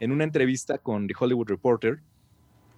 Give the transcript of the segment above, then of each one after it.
en una entrevista con The Hollywood Reporter,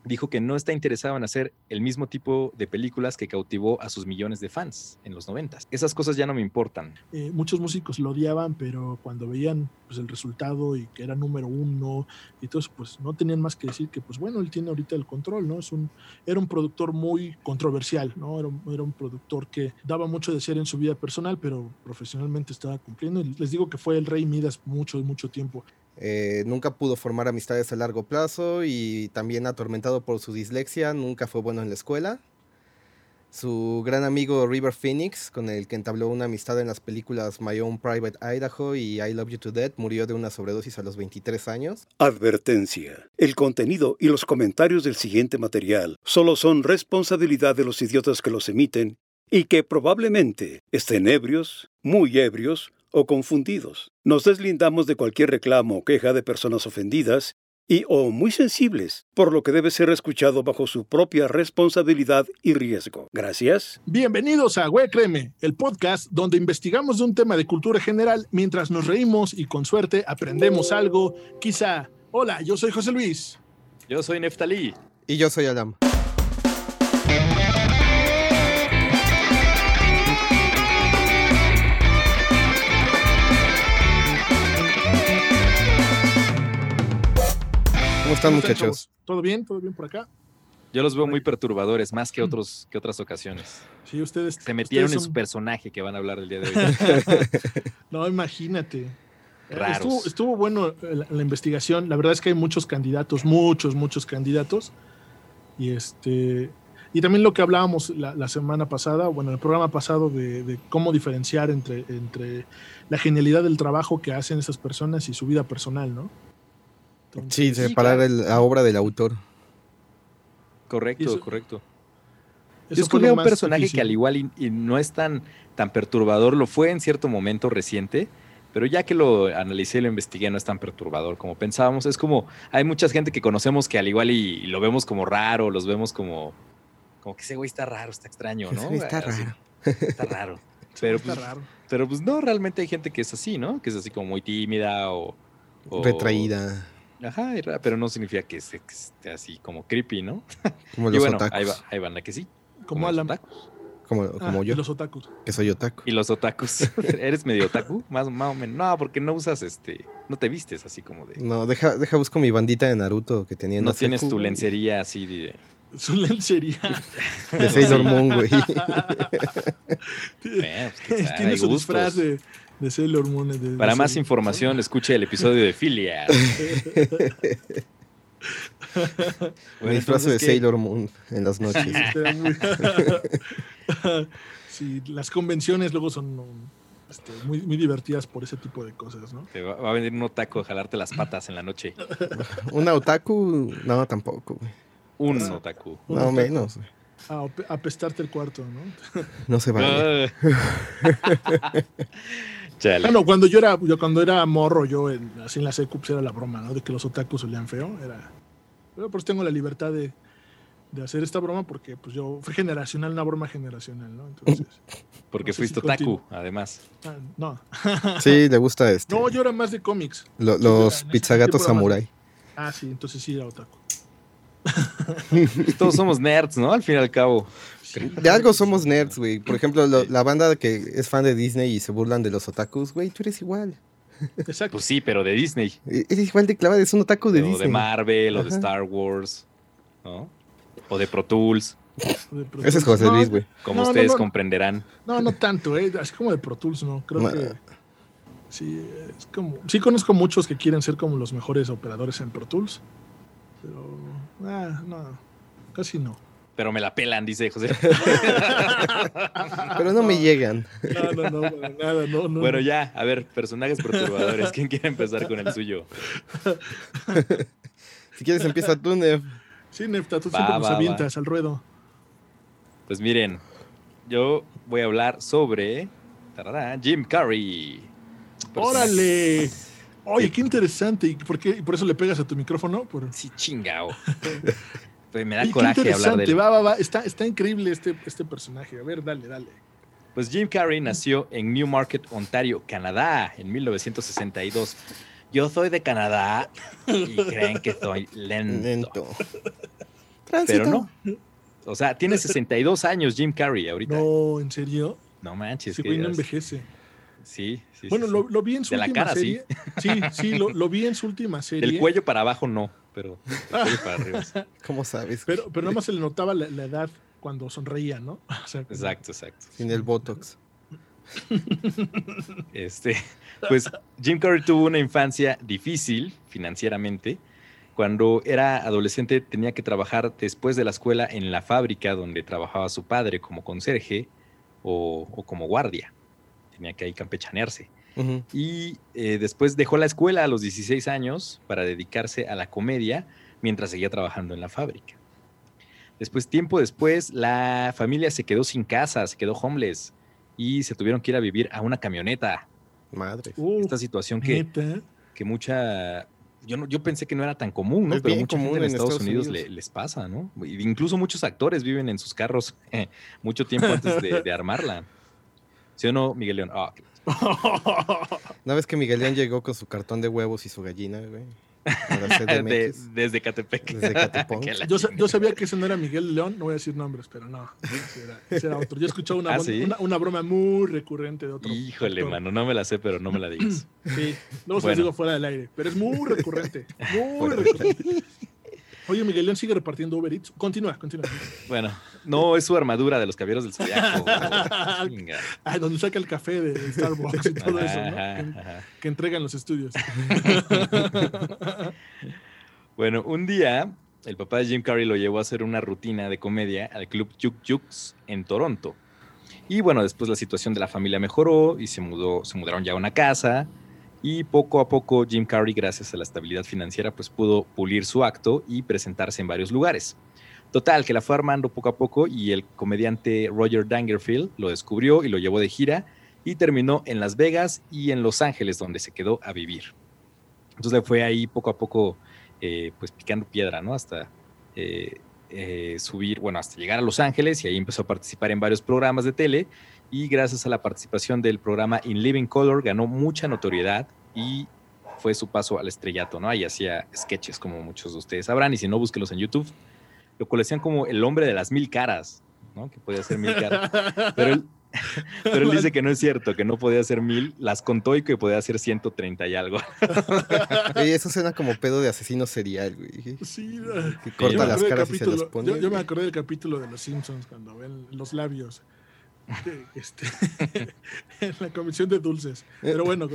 dijo que no está interesado en hacer el mismo tipo de películas que cautivó a sus millones de fans en los noventas. Esas cosas ya no me importan. Eh, muchos músicos lo odiaban, pero cuando veían pues, el resultado y que era número uno y todo eso, pues no tenían más que decir que, pues bueno, él tiene ahorita el control, ¿no? Es un, era un productor muy controversial, ¿no? Era, un productor que daba mucho de ser en su vida personal, pero profesionalmente estaba cumpliendo. Y les digo que fue el rey Midas mucho, mucho tiempo. Eh, nunca pudo formar amistades a largo plazo y también atormentado por su dislexia, nunca fue bueno en la escuela. Su gran amigo River Phoenix, con el que entabló una amistad en las películas My Own Private Idaho y I Love You to Death, murió de una sobredosis a los 23 años. Advertencia. El contenido y los comentarios del siguiente material solo son responsabilidad de los idiotas que los emiten y que probablemente estén ebrios, muy ebrios o confundidos. Nos deslindamos de cualquier reclamo o queja de personas ofendidas y o muy sensibles, por lo que debe ser escuchado bajo su propia responsabilidad y riesgo. Gracias. Bienvenidos a Güey Créeme, el podcast donde investigamos de un tema de cultura general mientras nos reímos y con suerte aprendemos algo, quizá. Hola, yo soy José Luis. Yo soy Neftalí. Y yo soy Adam. ¿Cómo están, muchachos? ¿Todo bien? ¿Todo bien por acá? Yo los veo muy perturbadores, más que, otros, que otras ocasiones. Sí, ustedes. Se metieron en su personaje que van a hablar el día de hoy. no, imagínate. Estuvo, estuvo, bueno la, la, investigación. La verdad es que hay muchos candidatos, muchos, muchos candidatos. Y este. Y también lo que hablábamos la, la semana pasada, bueno, el programa pasado, de, de, cómo diferenciar entre, entre la genialidad del trabajo que hacen esas personas y su vida personal, ¿no? Entonces, sí, separar sí, claro. la obra del autor. Correcto, eso, correcto. Yo escogí un personaje difícil. que al igual y, y, no es tan, tan perturbador, lo fue en cierto momento reciente, pero ya que lo analicé y lo investigué no es tan perturbador como pensábamos. Es como, hay mucha gente que conocemos que al igual y, y lo vemos como raro, los vemos como, como que ese güey está raro, está extraño, ¿no? Está así, raro. Está raro. Pero, está pues, raro. pero pues no, realmente hay gente que es así, ¿no? Que es así como muy tímida o... o Retraída. Ajá, pero no significa que esté, así como creepy, ¿no? Como y los bueno, otakus. ahí, va, ahí van a que sí. Como Alan. Como, como ah, yo. Y los otakus. Que soy otaku. Y los otakus. ¿Eres medio otaku? Más, más o menos. No, porque no usas este. No te vistes así como de. No, deja, deja busco mi bandita de Naruto que tenía en No tienes tu lencería así de. Su lencería. De Sailor Moon, güey. Bueno, pues, Tiene su disfraz de, de Sailor Moon. De, de Para más Sailor información, escuche el episodio de Filia. Me disfrazo de ¿qué? Sailor Moon en las noches. Sí, las convenciones luego son este, muy, muy divertidas por ese tipo de cosas, ¿no? Te va, va a venir un otaku a jalarte las patas en la noche. Una otaku, no, tampoco, güey. Un Ah. otaku. Un No, otaku. menos. güey. A apestarte el cuarto, ¿no? No se vale. Chale. Bueno, cuando yo era, yo cuando era morro, yo en, así en la secu, pues era la broma, ¿no? De que los otakus olían feo. Era. Pero pues tengo la libertad de, de hacer esta broma porque pues yo fui generacional, una broma generacional, ¿no? Entonces. Porque no fuiste si otaku, además. ah, no. Sí, le gusta este. No, yo era más de cómics. lo- los pizzagatos samurai. Ah, sí, entonces sí era otaku. Todos somos nerds, ¿no? Al fin y al cabo. De algo somos nerds, güey. Por ejemplo, lo- la banda que es fan de Disney y se burlan de los otakus, güey, tú eres igual. Exacto. Pues sí, pero de Disney. E- Eres igual de clavada, es un otaku de o Disney. de Marvel, o de. Star Wars, ¿no? O de Pro Tools, Ese es. José Luis, güey. como No, ustedes no. comprenderán. No, no tanto, ¿eh? Así como de Pro Tools, no. Creo No. que. Sí, es como. Sí, conozco muchos que quieren ser como los mejores operadores en Pro Tools. Pero. Ah, no. Casi no. Pero me la pelan, dice José. Pero no me llegan. No, no, no, para nada, no, no. bueno, no. ya, a ver, personajes perturbadores. ¿Quién quiere empezar con el suyo? Si quieres, empieza tú, Nev. Sí, Nefta, tú Va, siempre nos va. avientas al ruedo. Pues miren, yo voy a hablar sobre tarará, Jim Carrey. ¡Órale! Oye, qué interesante. ¿Y por, qué? ¿Y por eso le pegas a tu micrófono? Por... Sí, chingao. Pues me da Oye, qué coraje hablar de interesante. él. Va, va, va. Está, está increíble este, este personaje. A ver, dale, dale. Pues Jim Carrey nació en Newmarket, Ontario, Canadá, en 1962. yo soy de Canadá y creen que soy lento. Pero no. O sea, tiene 62 años Jim Carrey ahorita. No, ¿en serio? No manches. Sí, no envejece. Sí, sí. Bueno, lo, lo, vi en su última serie. Sí, sí, sí lo, vi en su última serie. El cuello para abajo no, pero para arriba. ¿Cómo sabes? Pero, pero nada más se le notaba la, edad cuando sonreía, ¿no? exacto, exacto. Sin el Botox. Este, pues Jim Carrey tuvo una infancia difícil financieramente. Cuando era adolescente tenía que trabajar después de la escuela en la fábrica donde trabajaba su padre como conserje o, como guardia. Tenía que ahí campechanearse. Y eh, después dejó la escuela a los 16 años para dedicarse a la comedia mientras seguía trabajando en la fábrica. Después, tiempo después, la familia se quedó sin casa, se quedó homeless y se tuvieron que ir a vivir a una camioneta. Madre. Esta situación que, que mucha... Yo, no, yo pensé que no era tan común, ¿no? Pero mucha gente en, Estados, Unidos, les pasa, ¿no? Incluso muchos actores viven en sus carros mucho tiempo antes de, armarla. ¿Sí o no, Miguel León? Ah, Una vez que Miguel León llegó con su cartón de huevos y su gallina, güey desde Catepec. yo, sabía que ese no era Miguel León, no voy a decir nombres, pero no, ese era, otro. Yo escuché una, ¿Ah, una, broma muy recurrente de otro. Híjole, mano, no me la sé, pero no me la digas. Sí, luego se lo digo fuera del aire, pero es muy recurrente, muy recurrente. Oye, Miguel León sigue repartiendo Uber Eats. Continúa, continúa. Bueno, no es su armadura de los caballeros del zodiaco. ah, donde saca el café de Starbucks y todo eso, ¿no? Que, entregan los estudios. bueno, un día el papá de Jim Carrey lo llevó a hacer una rutina de comedia al club Juk Juks en Toronto. Y bueno, después la situación de la familia mejoró y se mudó, se mudaron ya a una casa y poco a poco Jim Carrey, gracias a la estabilidad financiera, pues pudo pulir su acto y presentarse en varios lugares. Total, que la fue armando poco a poco y el comediante Roger Dangerfield lo descubrió y lo llevó de gira y terminó en Las Vegas y en Los Ángeles, donde se quedó a vivir. Entonces fue ahí poco a poco, eh, pues picando piedra, ¿no? Hasta eh, eh, subir, bueno, hasta llegar a Los Ángeles y ahí empezó a participar en varios programas de tele y gracias a la participación del programa In Living Color ganó mucha notoriedad y fue su paso al estrellato, ¿no? Ahí hacía sketches como muchos de ustedes sabrán y si no, búsquenlos en YouTube. Lo cual decían como el hombre de las mil caras, ¿no? Que podía hacer mil caras. Pero él, pero él dice que no es cierto, que no podía hacer mil, las contó y que podía hacer 130 y algo. Oye, eso suena como pedo de asesino serial, güey. Sí, que corta las caras y se las pone. Yo, yo, me acordé del capítulo de Los Simpsons cuando ven los labios este, en la comisión de dulces. Pero bueno,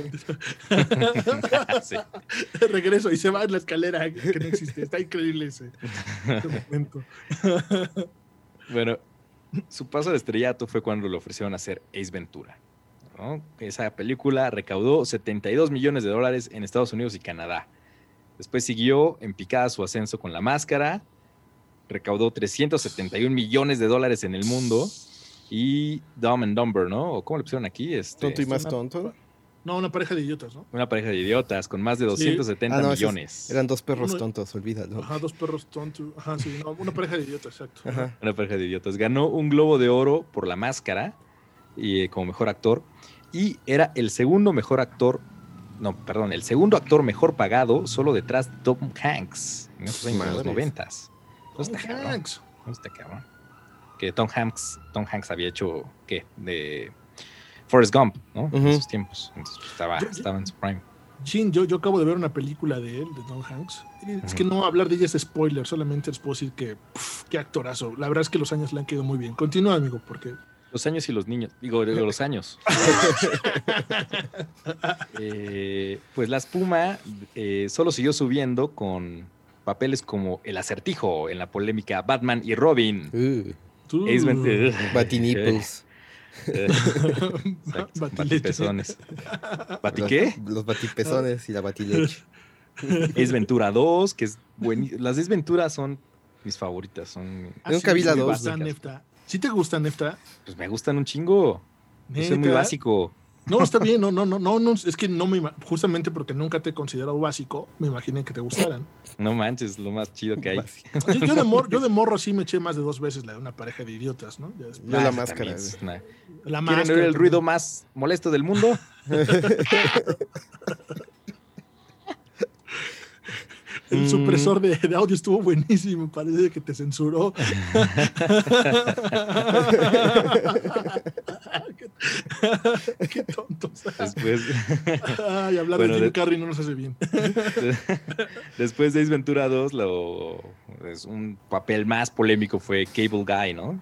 regreso y se va en la escalera que no existe. Está increíble ese, momento. bueno, su paso de estrellato fue cuando le ofrecieron hacer Ace Ventura. Esa película recaudó 72 millones de dólares en Estados Unidos y Canadá. Después siguió en picada su ascenso con La Máscara, recaudó 371 millones de dólares en el mundo y Dumb and Dumber, ¿no? ¿O cómo le pusieron aquí? Este, tonto y más tonto. No, una pareja de idiotas, ¿no? Una pareja de idiotas con más de 270 ah, millones. eran dos perros tontos, olvídalo. Ajá, dos perros tontos. Ajá, sí, una pareja de idiotas, exacto. Una pareja de idiotas. Ganó un Globo de Oro por La Máscara y, eh, como mejor actor y era el segundo mejor actor, no, perdón, el segundo actor mejor pagado solo detrás de Tom Hanks en esos años, los noventas. Tom Hanks. Está cabrón que Tom Hanks, Tom Hanks había hecho, ¿qué? De Forrest Gump, ¿no? En esos tiempos. Entonces pues, estaba, estaba en su prime. Jin, yo, yo acabo de ver una película de él, de Tom Hanks. Es que no hablar de ella es spoiler, solamente les puedo decir que qué actorazo. La verdad es que los años le han quedado muy bien. Continúa, amigo, porque. Los años y los niños, digo, los años. Eh, pues la espuma eh, solo siguió subiendo con papeles como El acertijo en la polémica Batman y Robin. Uh. Ace Ventura. Batinipples. Batipezones. ¿Bati qué? Los, batipezones y la batileche. Ace Ventura 2, que es buenísimo. Las Ace Ventura son mis favoritas. Son... Nunca vi la 2. ¿Sí te gustan, Nefta? Pues me gustan un chingo. Es muy básico. No, está bien, no, no, no, no, es que no me justamente porque nunca te he considerado básico, me imaginé que te gustaran. No manches, lo más chido que hay. Yo, de, morro, yo de morro sí me eché más de dos veces la de una pareja de idiotas, ¿no? Yo la máscara. La ¿Quieren oír el ruido más molesto del mundo? El mm. supresor de, audio estuvo buenísimo, parece que te censuró. qué, tontos. Después. Ay, hablar de Jim Carrey no nos hace bien. Después de Ace Ventura 2, lo, es un papel más polémico fue Cable Guy, ¿no?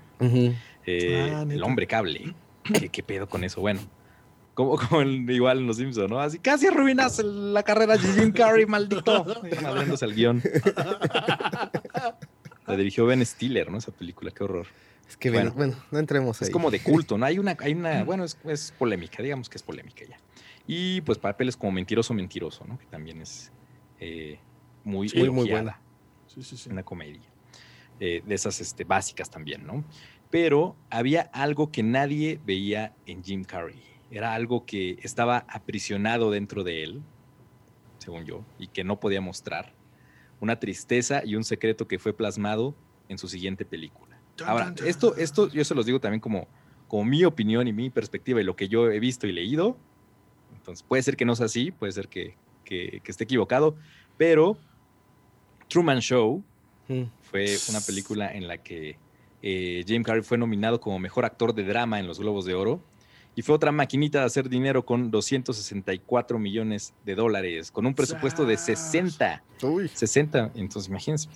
Eh, ah, el hombre cable. ¿Qué, ¿Qué pedo con eso? Bueno, como, como igual en Los Simpsons, ¿no? Así casi arruinas la carrera de Jim Carrey, maldito. Madriéndose el guion. La dirigió Ben Stiller, ¿no? Esa película, qué horror. Es que bueno, bueno no entremos ahí. Es como de culto, ¿no? Hay una, hay una bueno, es, es, polémica, digamos que es polémica ya. Y pues papeles como Mentiroso, Mentiroso, ¿no? Que también es eh, muy, muy buena. Sí, sí, sí. Una comedia. Eh, de esas este, básicas también, ¿no? Pero había algo que nadie veía en Jim Carrey era algo que estaba aprisionado dentro de él, según yo, y que no podía mostrar. Una tristeza y un secreto que fue plasmado en su siguiente película. Ahora, esto, esto yo se los digo también como, como mi opinión y mi perspectiva y lo que yo he visto y leído. Entonces, puede ser que no sea así, puede ser que, esté equivocado, pero Truman Show mm. fue una película en la que eh, James Carrey fue nominado como mejor actor de drama en los Globos de Oro y fue otra maquinita de hacer dinero con 264 millones de dólares, con un presupuesto de 60. Uy. 60, entonces imagínense.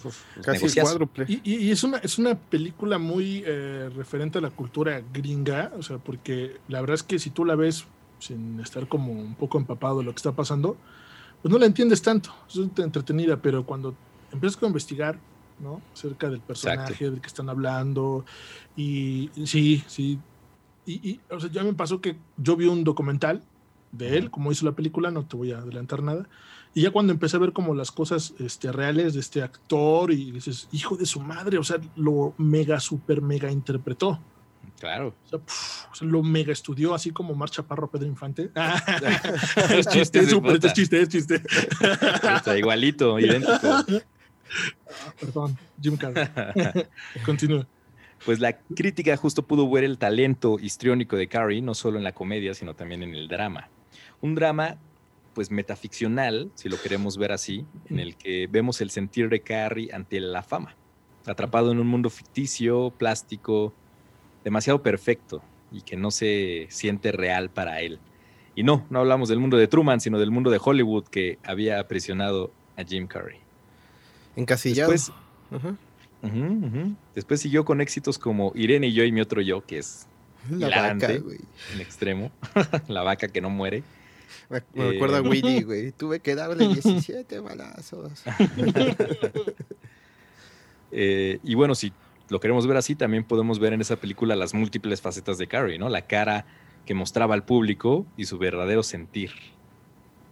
Casi cuádruple. Y, es, una, es una película muy eh, referente a la cultura gringa, o sea, porque la verdad es que si tú la ves sin estar como un poco empapado de lo que está pasando, pues no la entiendes tanto, es entretenida, pero cuando empiezas a investigar, ¿no? Acerca del personaje del que están hablando, y sí, sí, y, o sea, ya me pasó que yo vi un documental de él, como hizo la película, no te voy a adelantar nada. Y ya cuando empecé a ver como las cosas este, reales de este actor y dices, hijo de su madre, o sea, lo mega, super, mega interpretó. Claro. O sea, lo mega estudió, así como Marcha Parro Pedro Infante. es chiste, es súper, es chiste, es chiste. Está igualito, idéntico. Ah, perdón, Jim Carrey. Continúa pues la crítica justo pudo ver el talento histriónico de Carrie, no solo en la comedia, sino también en el drama. Un drama, pues metaficcional, si lo queremos ver así, en el que vemos el sentir de Carrie ante la fama, atrapado en un mundo ficticio, plástico, demasiado perfecto y que no se siente real para él. Y no, no hablamos del mundo de Truman, sino del mundo de Hollywood que había aprisionado a Jim Carrey. Encasillado. Después, Después siguió con éxitos como Irene y yo y mi otro yo, que es la vaca, en extremo. la vaca que no muere. Me, me acuerdo a Willy, güey. Tuve que darle 17 balazos. Eh, y bueno, si lo queremos ver así, también podemos ver en esa película las múltiples facetas de Carrie, ¿no? La cara que mostraba al público y su verdadero sentir.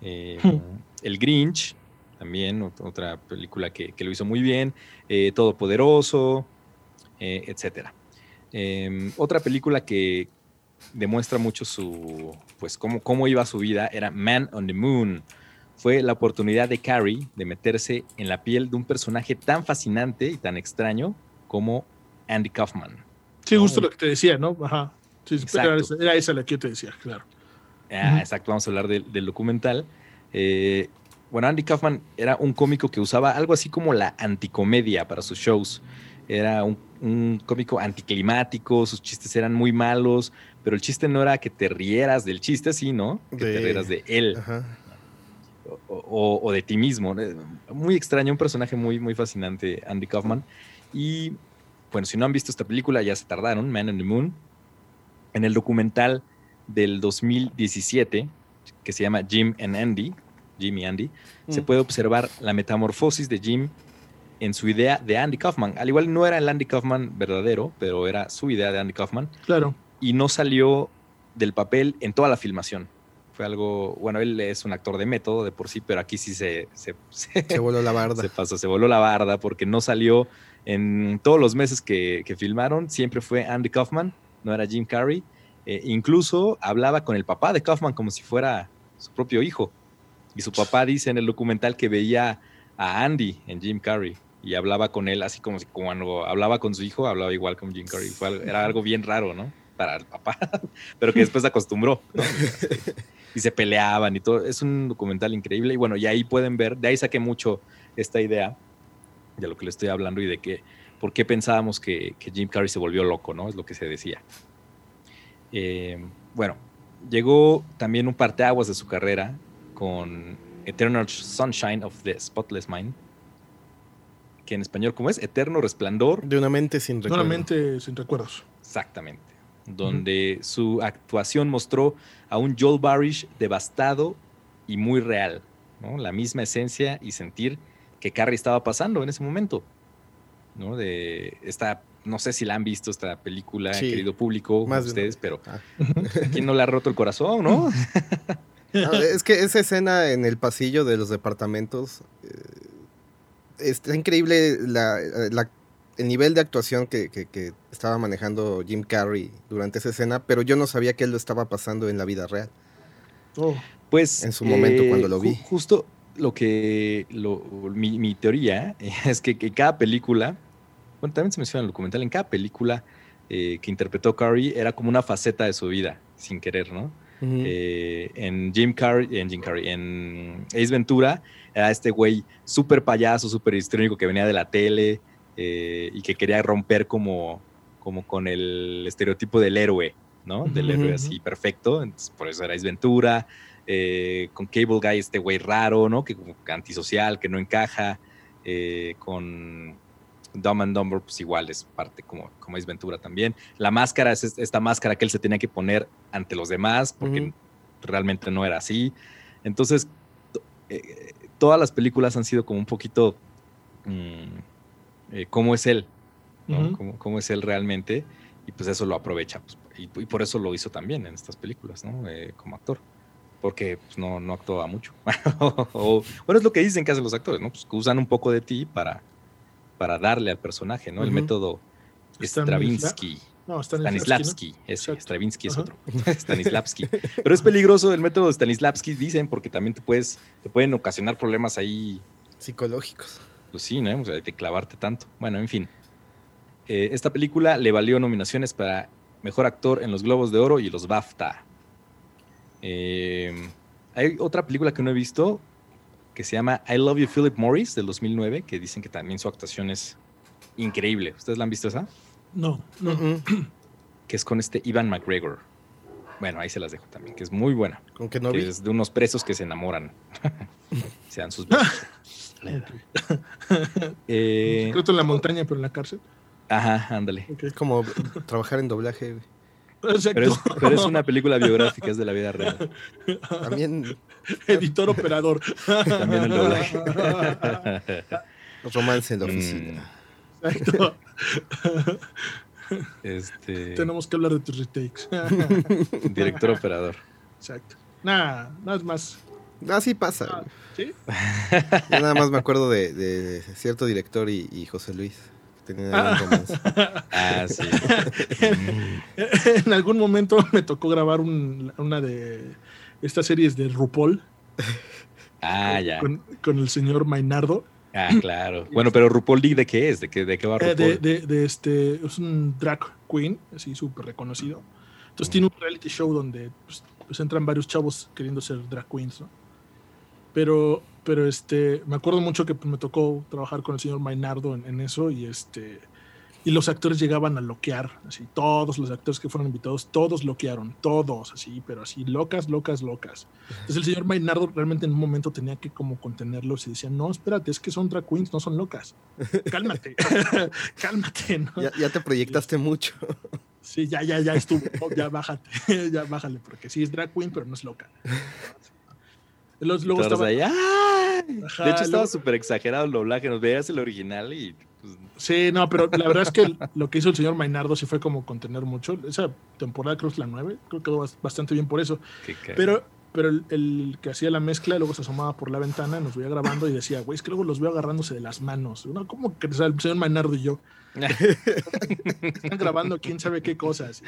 Eh, el Grinch, también, otra película que, lo hizo muy bien, eh, Todopoderoso, eh, etc. Em, otra película que demuestra mucho su, pues, cómo, cómo iba su vida era Man on the Moon. Fue la oportunidad de Carrie de meterse en la piel de un personaje tan fascinante y tan extraño como Andy Kaufman. Sí, justo lo que te decía, ¿no? Ajá. Sí, era, esa, la que yo te decía, claro. Ah, exacto, vamos a hablar del documental. Eh, bueno, Andy Kaufman era un cómico que usaba algo así como la anticomedia para sus shows. Era un, cómico anticlimático, sus chistes eran muy malos, pero el chiste no era que te rieras del chiste, sino que te rieras de él. O, de ti mismo. Muy extraño, un personaje muy, muy fascinante, Andy Kaufman. Y bueno, si no han visto esta película, ya se tardaron, Man on the Moon. En el documental del 2017, que se llama Jim and Andy, Jim y Andy, se mm. puede observar la metamorfosis de Jim en su idea de Andy Kaufman. Al igual no era el Andy Kaufman verdadero, pero era su idea de Andy Kaufman. Claro. Y no salió del papel en toda la filmación. Fue algo, bueno, él es un actor de método de por sí, pero aquí sí se... Se, se, voló la barda. Se pasó, se voló la barda porque no salió en todos los meses que, filmaron. Siempre fue Andy Kaufman, no era Jim Carrey. Eh, incluso hablaba con el papá de Kaufman como si fuera su propio hijo. Y su papá dice en el documental que veía a Andy en Jim Carrey y hablaba con él así como si cuando hablaba con su hijo, hablaba igual con Jim Carrey. era algo bien raro, ¿no? Para el papá, pero que después se acostumbró. y se peleaban y todo. Es un documental increíble. Y bueno, y ahí pueden ver, de ahí saqué mucho esta idea de lo que le estoy hablando y de que por qué pensábamos que, Jim Carrey se volvió loco, ¿no? Es lo que se decía. Eh, bueno, llegó también un parteaguas de su carrera con Eternal Sunshine of the Spotless Mind, que en español, ¿cómo es? Eterno resplandor. De una mente sin recuerdos. De una mente sin recuerdos. Exactamente. Donde su actuación mostró a un Joel Barish devastado y muy real. ¿no? La misma esencia y sentir que Carrie estaba pasando en ese momento. ¿no? De esta, no sé si la han visto esta película, querido público, Más ustedes, pero ah. ¿quién no le ha roto el corazón, no? es que esa escena en el pasillo de los departamentos eh, está increíble el nivel de actuación que, estaba manejando Jim Carrey durante esa escena, pero yo no sabía que él lo estaba pasando en la vida real. Oh. Pues en su momento cuando lo vi. Justo lo que mi, teoría es que, cada película, bueno, también se menciona en el documental, en cada película eh, que interpretó Carrey era como una faceta de su vida, sin querer, ¿no? Eh, en Jim Carrey, en Jim Carrey, en Ace Ventura, era este güey súper payaso, súper histrónico que venía de la tele eh, y que quería romper como, como con el estereotipo del héroe, ¿no? Del héroe así perfecto. Entonces, por eso era Ace Ventura. Eh, con Cable Guy, este güey raro, ¿no? Que antisocial, que no encaja. con Dumb and Dumber, pues igual es parte como, como es Ventura también. La máscara es esta máscara que él se tenía que poner ante los demás, porque realmente no era así. Entonces, eh, todas las películas han sido como un poquito mm, eh, cómo es él, ¿no? cómo, es él realmente, y pues eso lo aprovecha, pues, y, por eso lo hizo también en estas películas, ¿no? Eh, como actor. Porque pues, no, no actuaba mucho. bueno, es lo que dicen que hacen los actores, ¿no? Pues que usan un poco de ti para, para darle al personaje, ¿no? El método Stravinsky. No, Stanislavski, Stravinsky es otro. Stanislavski. Pero es peligroso el método Stanislavski, dicen, porque también te puedes, te pueden ocasionar problemas ahí psicológicos. Pues sí, ¿no? O sea, de clavarte tanto. Bueno, en fin. Eh, esta película le valió nominaciones para mejor actor en los Globos de Oro y los BAFTA. Eh, hay otra película que no he visto que se llama I Love You Philip Morris del 2009, que dicen que también su actuación es increíble. ¿Ustedes la han visto esa? No, no. Que es con este Ivan McGregor. Bueno, ahí se las dejo también, que es muy buena. ¿Con qué no que Es de unos presos que se enamoran. se dan sus besos. eh, en la montaña, pero en la cárcel. Ajá, ándale. Es como trabajar en doblaje. Pero es, una película biográfica, es de la vida real. También. Editor operador. También el doblaje. Romance en la oficina. Exacto. Este... Tenemos que hablar de tus retakes. Director operador. Exacto. Nada, nada más. Así pasa. Ah, ¿Sí? nada más me acuerdo de, cierto director y José Luis. Ah. ah, sí. en algún momento me tocó grabar una de estas series de RuPaul. Ah, ya. Con, el señor Mainardo. Ah, claro. Bueno, pero RuPaul, ¿de qué es? ¿De qué, de qué va eh, RuPaul? de, este, es un drag queen, así súper reconocido. Entonces tiene un reality show donde pues, pues, entran varios chavos queriendo ser drag queens, ¿no? Pero pero este, me acuerdo mucho que me tocó trabajar con el señor Mainardo en, eso y este, y los actores llegaban a loquear, así, todos los actores que fueron invitados, todos loquearon, todos, así, pero así, locas, locas, locas. Entonces el señor Mainardo realmente en un momento tenía que como contenerlos y decía, no, espérate, es que son drag queens, no son locas. Cálmate, cálmate, ¿no? ya, te proyectaste mucho. Sí, ya, ya, ya estuvo, ya bájate, ya bájale, porque sí es drag queen, pero no es loca. Luego estaba... de hecho, estaba súper exagerado el doblaje. Nos veías el original y. Pues, sí, no, pero la verdad es que lo que hizo el señor Mainardo sí fue como contener mucho. Esa temporada, creo que es la 9, creo que quedó bastante bien por eso. Pero, pero el, que hacía la mezcla luego se asomaba por la ventana, nos veía grabando y decía, güey, es que luego los veo agarrándose de las manos. ¿no? ¿Cómo que el señor Mainardo y yo? Están grabando quién sabe qué cosas.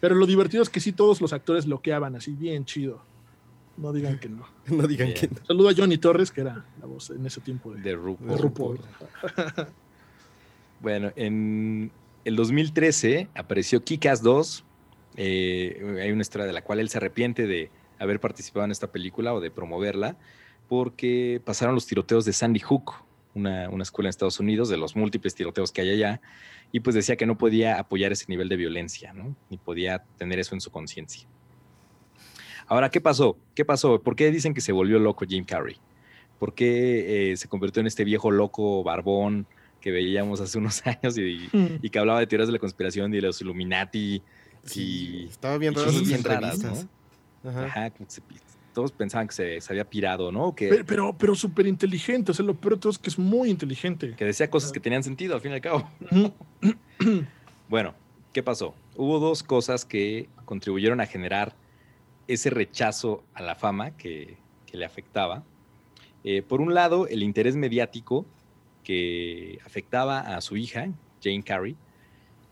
pero lo divertido es que sí, todos los actores loqueaban así, bien chido. No digan que no. no digan que no. Saludo a Johnny Torres, que era la voz en ese tiempo de, de RuPaul. bueno, en el 2013 apareció Kikas 2. Eh, hay una historia de la cual él se arrepiente de haber participado en esta película o de promoverla, porque pasaron los tiroteos de Sandy Hook, una, escuela en Estados Unidos, de los múltiples tiroteos que hay allá, y pues decía que no podía apoyar ese nivel de violencia, ¿no? Ni podía tener eso en su conciencia. Ahora, ¿qué pasó? ¿Qué pasó? ¿Por qué dicen que se volvió loco Jim Carrey? ¿Por qué eh, se convirtió en este viejo loco barbón que veíamos hace unos años hmm. y, que hablaba de teorías de la conspiración y de los Illuminati? y, estaba bien raras Ajá. todos pensaban que se, había pirado, ¿no? Que, pero pero súper inteligente, o sea, lo peor de todo es que es muy inteligente. Que decía cosas que tenían sentido, al fin y al cabo. bueno, ¿qué pasó? Hubo dos cosas que contribuyeron a generar ese rechazo a la fama que, le afectaba. Eh, por un lado, el interés mediático que afectaba a su hija, Jane Carey,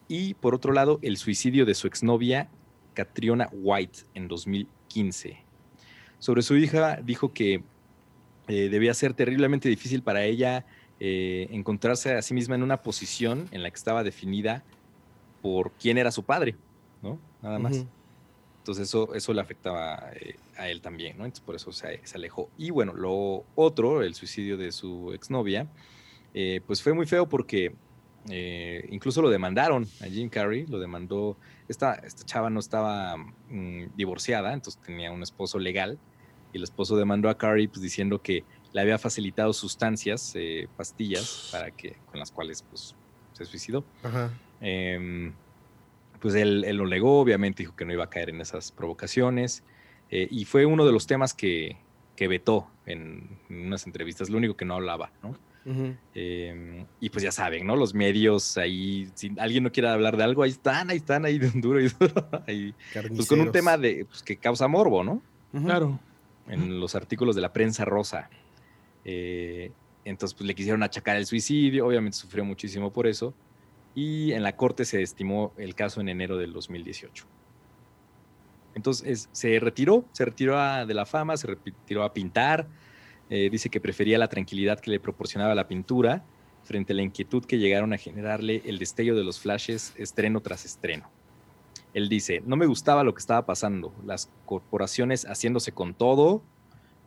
y por otro lado, el suicidio de su exnovia, Catriona White, en 2015. Sobre su hija, dijo que eh, debía ser terriblemente difícil para ella eh, encontrarse a sí misma en una posición en la que estaba definida por quién era su padre, ¿no? Nada más. Entonces eso, eso le afectaba eh, a él también, ¿no? Entonces por eso se, alejó. Y bueno, lo otro, el suicidio de su exnovia, eh, pues fue muy feo porque eh, incluso lo demandaron a Jim Carrey, lo demandó, esta, esta chava no estaba mm, divorciada, entonces tenía un esposo legal, y el esposo demandó a Carrey pues, diciendo que le había facilitado sustancias, pastillas, para que, con las cuales pues, se suicidó. Ajá. Pues él, lo negó, obviamente dijo que no iba a caer en esas provocaciones. Eh, y fue uno de los temas que, que vetó en, unas entrevistas, lo único que no hablaba, ¿no? Em, y pues ya saben, ¿no? Los medios ahí, si alguien no quiere hablar de algo, ahí están, ahí están, ahí duro y duro. Ahí, pues con un tema de, pues, que causa morbo, ¿no? Claro. En los artículos de la prensa rosa. Eh, entonces, pues le quisieron achacar el suicidio, obviamente sufrió muchísimo por eso y en la corte se estimó el caso en enero del 2018. Entonces se retiró, se retiró de la fama, se retiró a pintar, eh, dice que prefería la tranquilidad que le proporcionaba la pintura frente a la inquietud que llegaron a generarle el destello de los flashes estreno tras estreno. Él dice, no me gustaba lo que estaba pasando, las corporaciones haciéndose con todo,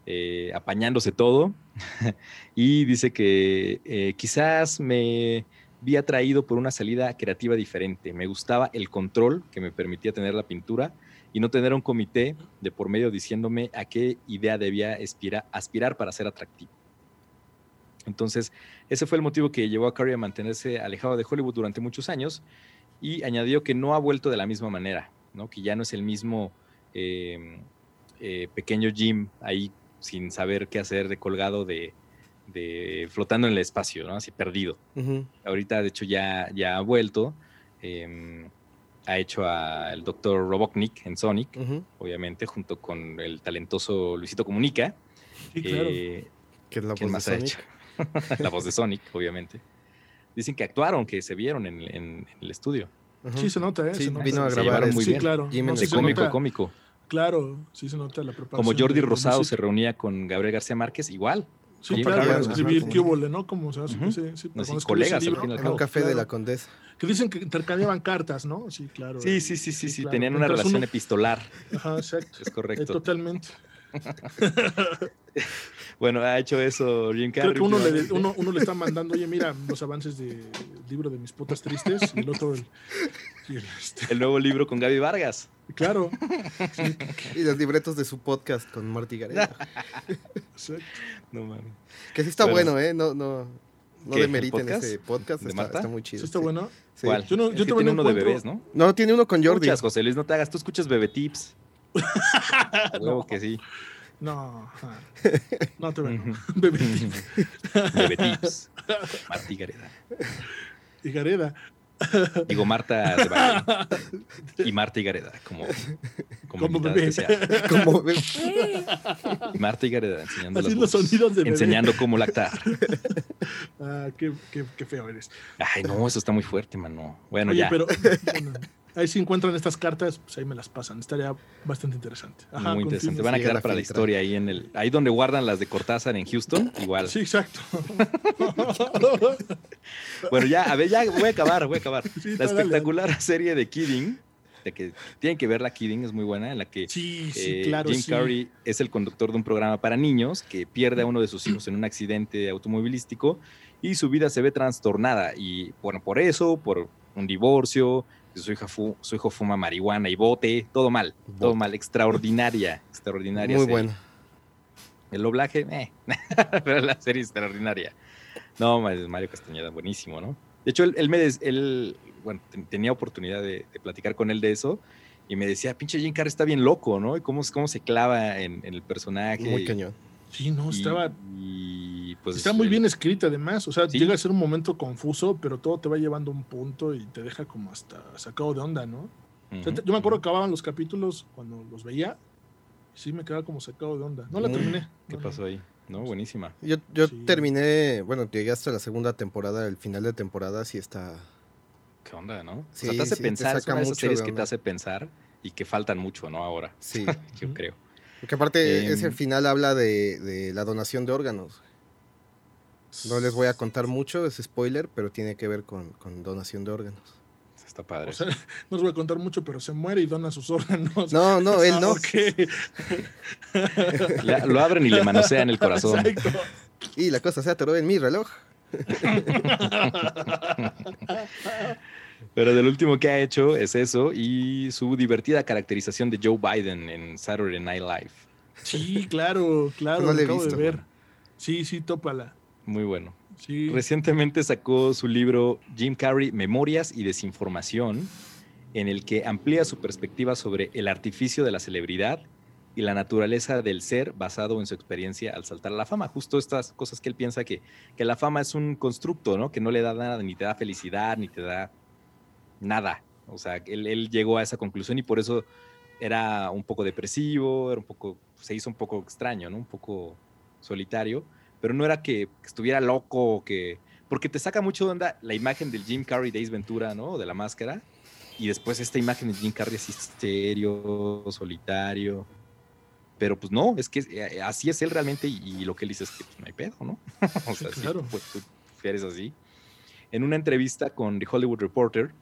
eh, apañándose todo, y dice que eh, quizás me vi atraído por una salida creativa diferente. Me gustaba el control que me permitía tener la pintura y no tener un comité de por medio diciéndome a qué idea debía aspirar para ser atractivo. Entonces, ese fue el motivo que llevó a Curry a mantenerse alejado de Hollywood durante muchos años y añadió que no ha vuelto de la misma manera, ¿no? que ya no es el mismo em, eh, pequeño Jim ahí sin saber qué hacer de colgado de, de flotando en el espacio, ¿no? Así perdido. Ahorita, de hecho, ya, ya ha vuelto. Em, ha hecho al doctor Robotnik en Sonic, obviamente, junto con el talentoso Luisito Comunica. Sí, claro. Eh, que es la voz más de Sonic. la voz de Sonic, obviamente. Dicen que actuaron, que se vieron en, el estudio. Sí, se nota, ¿eh? Sí, vino a grabar. muy sí, bien. claro. de cómico, cómico. Claro, sí se nota la preparación. Como Jordi Rosado se reunía con Gabriel García Márquez, igual. Sí, claro, escribir qué ¿no? Como se hace. sí, colegas libro, al Un café de la Condesa. Que dicen que intercambiaban cartas, ¿no? Sí, claro. Sí, sí, sí, sí, sí, tenían una relación epistolar. Ajá, exacto. Es correcto. Eh, totalmente. bueno, ha hecho eso Jim Carrey. Creo que uno le, uno, uno le, está mandando, oye, mira los avances del libro de mis potas tristes y el otro el, este. el nuevo libro con Gaby Vargas. Claro. Y los libretos de su podcast con Marty Gareda. No mames. Que sí está bueno, ¿eh? No, no, no demeriten ese podcast. Está, está, muy chido. ¿Sí está bueno? Sí. ¿Cuál? Yo, no, yo tiene uno de bebés, ¿no? No, tiene uno con Jordi. Escuchas, José Luis, no te hagas. Tú escuchas Bebé Tips. no. que sí. No, no te veo. Bebé Tips. Bebé Tips. Martí Gareda. Y Gareda. Digo Marta de Valle. Y Marta y Gareda, como, como, como bebé. Especial. Como bebé. Y Marta y Gareda enseñando, Haciendo sonidos de enseñando cómo lactar. Ah, qué, qué, qué, feo eres. Ay, no, eso está muy fuerte, mano. Bueno, Oye, ya. Pero, bueno, ahí si encuentran estas cartas, pues ahí me las pasan. Estaría bastante interesante. Ajá, Muy interesante. Van a quedar para la historia ahí en el. Ahí donde guardan las de Cortázar en Houston, igual. Sí, exacto. bueno, ya, a ver, ya voy a acabar, voy a acabar. la espectacular serie de Kidding de que tienen que ver la Kidding, es muy buena, en la que eh, Jim Carrey es el conductor de un programa para niños que pierde a uno de sus hijos en un accidente automovilístico y su vida se ve trastornada. Y bueno, por eso, por un divorcio, su, hija su hijo fuma marihuana y bote, todo mal, todo mal, extraordinaria, extraordinaria. Muy bueno. El doblaje, eh, pero la serie extraordinaria. No, Mario Castañeda, buenísimo, ¿no? De hecho, él, me él, bueno, tenía oportunidad de, platicar con él de eso y me decía, pinche Jim Carrey está bien loco, ¿no? Y cómo, cómo se clava en, el personaje. Muy cañón. Sí, no, estaba... Y, pues, está muy bien escrita además, o sea, llega a ser un momento confuso, pero todo te va llevando a un punto y te deja como hasta sacado de onda, ¿no? yo me acuerdo que acababan los capítulos cuando los veía, sí me quedaba como sacado de onda. No la terminé. ¿Qué pasó ahí? No, buenísima. Yo, yo terminé, bueno, llegué hasta la segunda temporada, el final de temporada sí está... ¿Qué onda, no? Sí, o sea, te hace pensar, es una de esas series que te hace pensar y que faltan mucho, ¿no? Ahora. Sí. yo creo. Porque aparte ese em, final habla de, de, la donación de órganos. No les voy a contar mucho, es spoiler, pero tiene que ver con, con donación de órganos. Está padre. no os voy a contar mucho, pero se muere y dona sus órganos. No, no, él no. lo abren y le manosean el corazón. Exacto. Y la cosa se atoró en mi reloj. Pero del último que ha hecho es eso y su divertida caracterización de Joe Biden en Saturday Night Live. Sí, claro, claro, no lo acabo de ver. Sí, sí, tópala. Muy bueno. Recientemente sacó su libro Jim Carrey, Memorias y Desinformación, en el que amplía su perspectiva sobre el artificio de la celebridad y la naturaleza del ser basado en su experiencia al saltar a la fama. Justo estas cosas que él piensa que, que la fama es un constructo, ¿no? Que no le da nada, ni te da felicidad, ni te da nada. O sea, él, él llegó a esa conclusión y por eso era un poco depresivo, era un poco, se hizo un poco extraño, ¿no? Un poco solitario pero no era que, estuviera loco o que... Porque te saca mucho de onda la imagen del Jim Carrey de Ace Ventura, ¿no? De la máscara. Y después esta imagen de Jim Carrey así serio, solitario. Pero pues no, es que eh, así es él realmente y, lo que él dice es que pues, no hay pedo, ¿no? o sea, claro. pues tú eres así. En una entrevista con The Hollywood Reporter,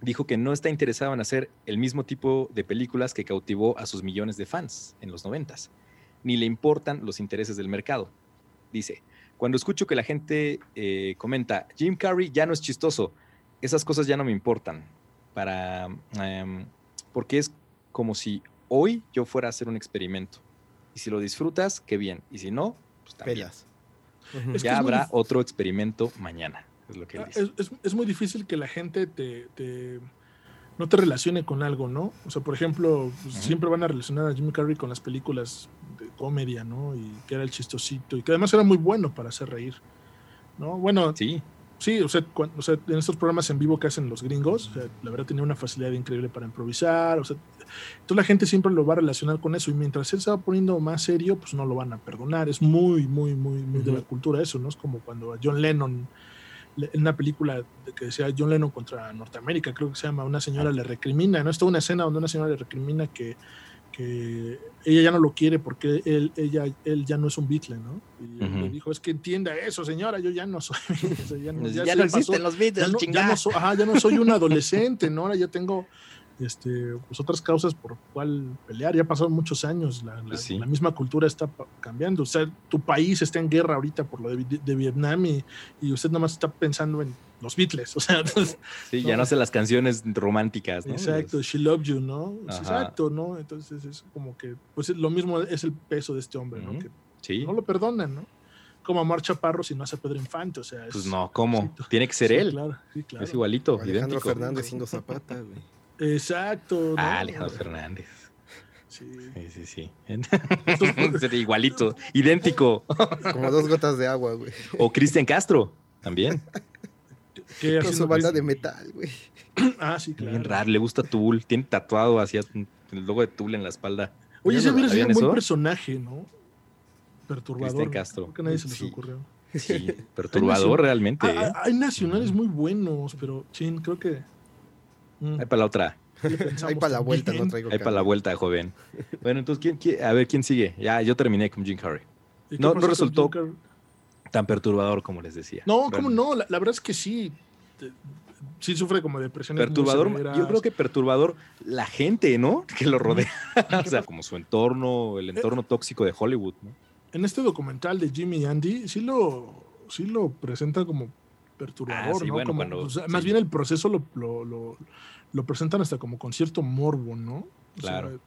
dijo que no está interesado en hacer el mismo tipo de películas que cautivó a sus millones de fans en los noventas, ni le importan los intereses del mercado. Dice, cuando escucho que la gente eh, comenta, Jim Carrey ya no es chistoso, esas cosas ya no me importan. Para, em, porque es como si hoy yo fuera a hacer un experimento. Y si lo disfrutas, qué bien. Y si no, pues también. Ya habrá otro experimento mañana. Es lo que él dice. Es, muy difícil que la gente te no te relacione con algo, ¿no? O sea, por ejemplo, pues, siempre van a relacionar a Jimmy Carrey con las películas de comedia, ¿no? Y que era el chistosito y que además era muy bueno para hacer reír, ¿no? Bueno, sí. Sí, o sea, en estos programas en vivo que hacen los gringos, la verdad tenía una facilidad increíble para improvisar, o sea, toda la gente siempre lo va a relacionar con eso y mientras él se va poniendo más serio, pues no lo van a perdonar. Es muy, muy, muy, muy de la cultura eso, ¿no? Es como cuando a John Lennon en una película que decía John Lennon contra Norteamérica, creo que se llama, una señora le recrimina, ¿no? Está una escena donde una señora le recrimina que, que ella ya no lo quiere porque él, ella, él ya no es un Beatle, ¿no? Y le dijo, es que entienda eso, señora, yo ya no soy, ya no, ya, no existen los Beatles, ya no, ajá, ya no soy un adolescente, ¿no? Ahora ya tengo este, pues otras causas por cuál pelear. Ya pasaron muchos años, la, pues misma cultura está cambiando. O sea, tu país está en guerra ahorita por lo de, Vietnam y, y, usted más está pensando en los Beatles. O sea, sí, ya no sé las canciones románticas. ¿no? Exacto, She Loved You, ¿no? Exacto, ¿no? Entonces es como que, pues lo mismo es el peso de este hombre, ¿no? Que sí. no lo perdonan, ¿no? como Amar Chaparro si no hace Pedro Infante, o sea. pues no, ¿cómo? Tiene que ser él. Claro, claro. Es igualito, Alejandro Fernández siendo Zapata, güey. Exacto. Ah, Alejandro Fernández. Sí, sí, sí. Igualito, idéntico. Como dos gotas de agua, güey. O Cristian Castro, también. Con su banda de metal, güey. Ah, sí, claro. Bien raro, le gusta Tool. Tiene tatuado así el logo de Tool en la espalda. Oye, ese hubiera sido un buen personaje, ¿no? Perturbador. Cristian Castro. Porque nadie se les ocurrió. Sí, perturbador realmente. Ah, ¿eh? Hay nacionales muy buenos, pero sí, creo que Mm. Ahí para la otra. Ahí para la vuelta, no traigo. Ahí para la vuelta, joven. Bueno, entonces, ¿quién, a ver, ¿quién sigue? Ya, yo terminé con Jim Carrey. No, no resultó tan perturbador como les decía. No, ¿cómo no? La, verdad es que sí. sí sufre como depresión. Perturbador, yo creo que perturbador la gente, ¿no? Que lo rodea. o sea, como su entorno, el entorno tóxico de Hollywood, ¿no? En este documental de Jimmy y Andy, sí lo, sí lo presenta como perturbador, ah, ¿no? Más bien el proceso lo, lo, lo, presentan hasta como con cierto morbo, ¿no? claro.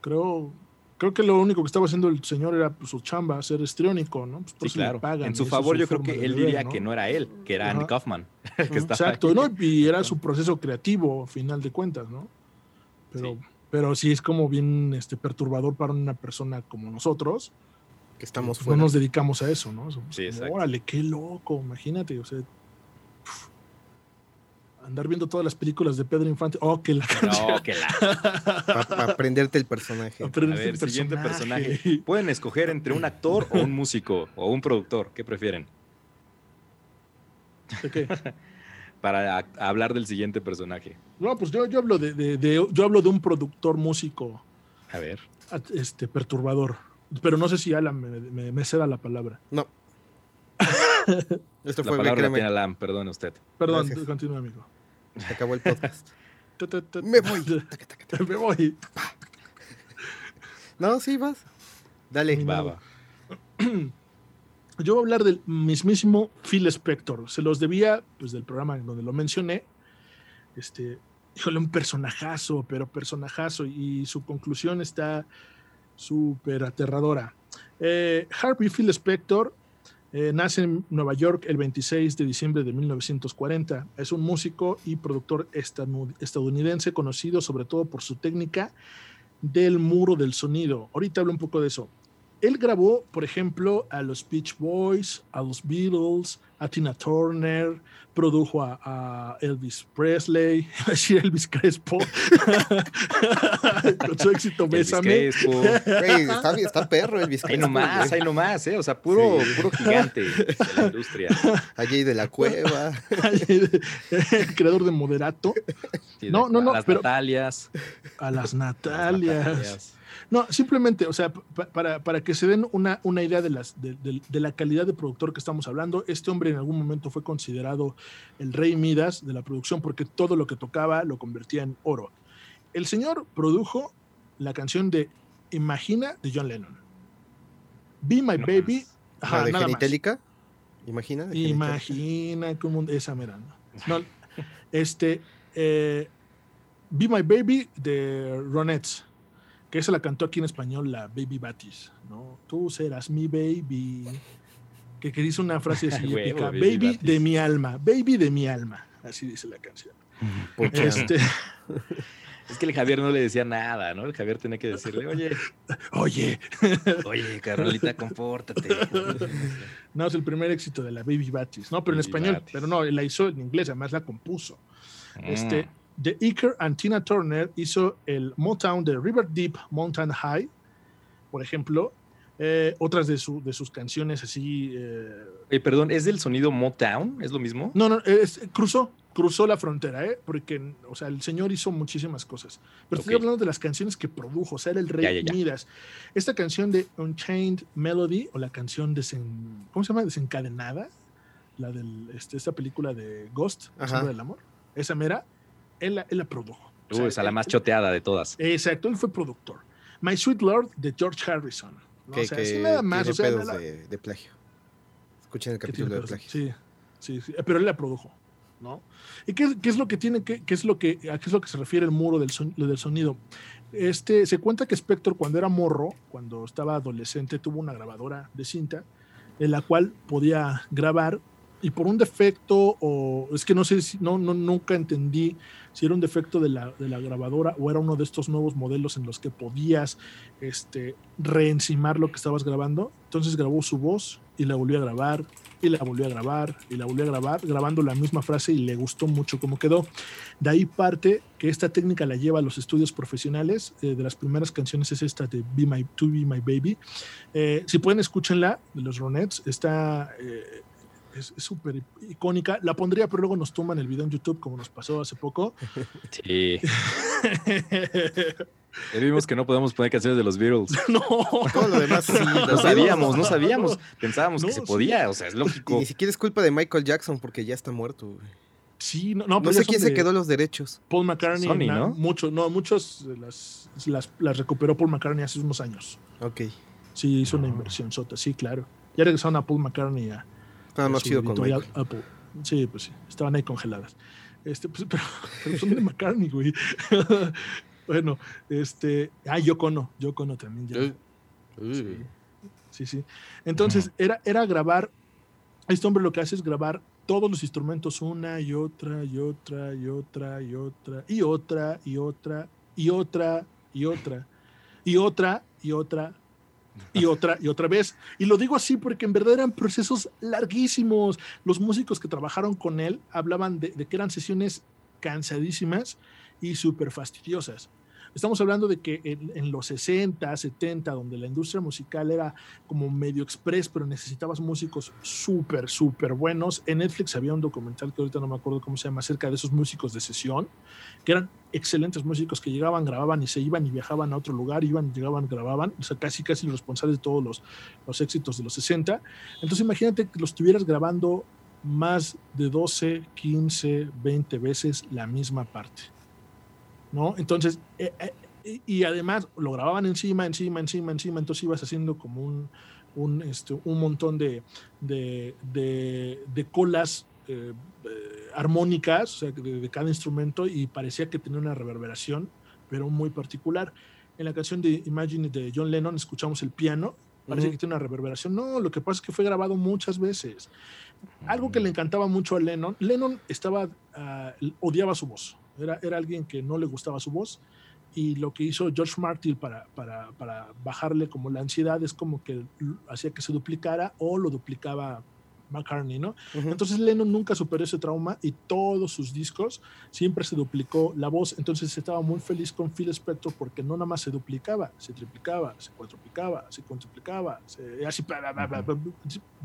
creo, creo que lo único que estaba haciendo el señor era pues, su chamba, ser estriónico, ¿no? Pues, sí, claro. en su favor, yo creo que él diría que no era él, que era Andy Kaufman. Exacto, ¿no? Y era su proceso creativo, a final de cuentas, ¿no? Pero sí. pero sí es como bien este, perturbador para una persona como nosotros. Que estamos pues, No nos dedicamos a eso, ¿no? Sí, exacto. Órale, qué loco, imagínate, o sea, andar viendo todas las películas de Pedro Infante. Oh, que la No, que la. Para aprenderte el personaje. a ver, siguiente personaje. Pueden escoger entre un actor o un músico o un productor. ¿Qué prefieren? ¿De qué? Para hablar del siguiente personaje. No, pues yo, yo hablo de, yo hablo de un productor músico. A ver. Este, perturbador. Pero no sé si Alan me, me, ceda la palabra. No. Esto la fue palabra tiene Alan, perdone usted. Perdón, continúa, amigo. Se acabó el podcast. Me voy. Me voy. No, sí, vas. Dale. Baba. Yo voy a hablar del mismísimo Phil Spector. Se los debía, pues, del programa donde lo mencioné. Este, híjole, un personajazo, pero personajazo. Y su conclusión está súper aterradora. Eh, Harvey Phil Spector eh, nace en Nueva York el 26 de diciembre de 1940. Es un músico y productor estadounidense conocido sobre todo por su técnica del muro del sonido. Ahorita hablo un poco de eso. Él grabó, por ejemplo, a los Beach Boys, a los Beatles, a Tina Turner, produjo a, Elvis Presley, a decir Elvis Crespo, con su éxito Bésame. está, está, perro Elvis Crespo. Ahí nomás, ahí nomás, ¿eh? o sea, puro, puro gigante de la industria. Allí de la cueva. creador de Moderato. no, no, no. A las Natalias. A las Natalias. No, simplemente, o sea, para, para que se den una, una idea de, las, de, de, la calidad de productor que estamos hablando, este hombre en algún momento fue considerado el rey Midas de la producción porque todo lo que tocaba lo convertía en oro. El señor produjo la canción de Imagina de John Lennon. Be My Baby. Ajá, de? Imagina. Imagina como esa mera. No, este eh, Be My Baby de Ronettes que se la cantó aquí en español la Baby Batis, ¿no? Tú serás mi baby. Que, que dice una frase así épica, baby, de mi alma, baby de mi alma, así dice la canción. Este, es que el Javier no le decía nada, ¿no? El Javier tenía que decirle, oye, oye, oye, Carolita, compórtate. no, es el primer éxito de la Baby Batis, no, pero en español, pero no, la hizo en inglés, además la compuso. Este, mm. The Iker and Tina Turner hizo el Motown de River Deep Mountain High, por ejemplo. Eh, otras de, de sus canciones así. Eh, perdón, ¿es del sonido Motown? ¿Es lo mismo? No, no, cruzó, cruzó la frontera, ¿eh? Porque, o sea, el señor hizo muchísimas cosas. Pero estoy hablando de las canciones que produjo, o sea, era el rey Midas. Esta canción de Unchained Melody, o la canción desen, ¿cómo se llama? Desencadenada, la de este, esta película de Ghost, El del Amor. Esa mera, él, la produjo. Uh, esa la más choteada de todas. Exacto, él fue productor. My Sweet Lord de George Harrison. Que, o sea, que nada más. Tiene o sea, pedos de, de, plagio. Escuchen el capítulo de plagio. Sí, sí, sí, pero él la produjo. ¿no? ¿Y qué, qué, es lo que tiene, qué, qué, es lo que, a qué es lo que se refiere el muro del, son, del sonido? Este, se cuenta que Spector cuando era morro, cuando estaba adolescente, tuvo una grabadora de cinta en la cual podía grabar y por un defecto o es que no sé si no, no nunca entendí si era un defecto de la, de la, grabadora o era uno de estos nuevos modelos en los que podías este, reencimar lo que estabas grabando. Entonces grabó su voz y la volvió a grabar y la volvió a grabar y la volvió a grabar, grabando la misma frase y le gustó mucho cómo quedó. De ahí parte que esta técnica la lleva a los estudios profesionales. Eh, de las primeras canciones es esta de Be My, To Be My Baby. Eh, si pueden, escúchenla de los Ronettes. Está... Eh, es súper icónica. La pondría, pero luego nos tumban el video en YouTube, como nos pasó hace poco. Sí. vimos que no podemos poner canciones de los Beatles. No. Todo lo demás sí. No sabíamos, no sabíamos. Pensábamos que se podía, o sea, es lógico. ni siquiera es culpa de Michael Jackson porque ya está muerto. Sí, no, no, no sé quién se quedó los derechos. Paul McCartney, ¿no? Muchos, no, muchos las, las, las, recuperó Paul McCartney hace unos años. Ok. Sí, hizo una inversión sota, sí, claro. Ya regresaron a Paul McCartney a. Estaba más chido con Apple. Sí, pues sí, estaban ahí congeladas. Este, pues, pero, son de McCartney, güey. bueno, este. Ah, Yoko no, Yoko no también ya. Sí, sí. Entonces, era, era grabar. Este hombre lo que hace es grabar todos los instrumentos una y otra y otra y otra y otra y otra y otra y otra y otra y otra y otra y otra y otra vez. Y lo digo así porque en verdad eran procesos larguísimos. Los músicos que trabajaron con él hablaban de, de que eran sesiones cansadísimas y súper fastidiosas. Estamos hablando de que en, los 60, 70, donde la industria musical era como medio express, pero necesitabas músicos súper, súper buenos. En Netflix había un documental que ahorita no me acuerdo cómo se llama, acerca de esos músicos de sesión, que eran excelentes músicos que llegaban, grababan y se iban y viajaban a otro lugar, iban, llegaban, grababan, o sea, casi, casi los responsables de todos los, los éxitos de los 60. Entonces imagínate que los estuvieras grabando más de 12, 15, 20 veces la misma parte. ¿No? Entonces, eh, eh, y además lo grababan encima, encima, encima, encima, entonces ibas haciendo como un, un, este, un montón de, de, de, colas eh, armónicas o sea, de, cada instrumento y parecía que tenía una reverberación, pero muy particular. En la canción de Imagine de John Lennon escuchamos el piano, parece que tiene una reverberación. No, lo que pasa es que fue grabado muchas veces. Algo que le encantaba mucho a Lennon, Lennon estaba, ah, odiaba su voz. Era, era alguien que no le gustaba su voz y lo que hizo George Martin para, para, para, bajarle como la ansiedad es como que hacía que se duplicara o lo duplicaba McCartney, ¿no? Entonces Lennon nunca superó ese trauma y todos sus discos siempre se duplicó la voz. Entonces estaba muy feliz con Phil Spector porque no nada más se duplicaba, se triplicaba, se cuadruplicaba, se cuantuplicaba, así,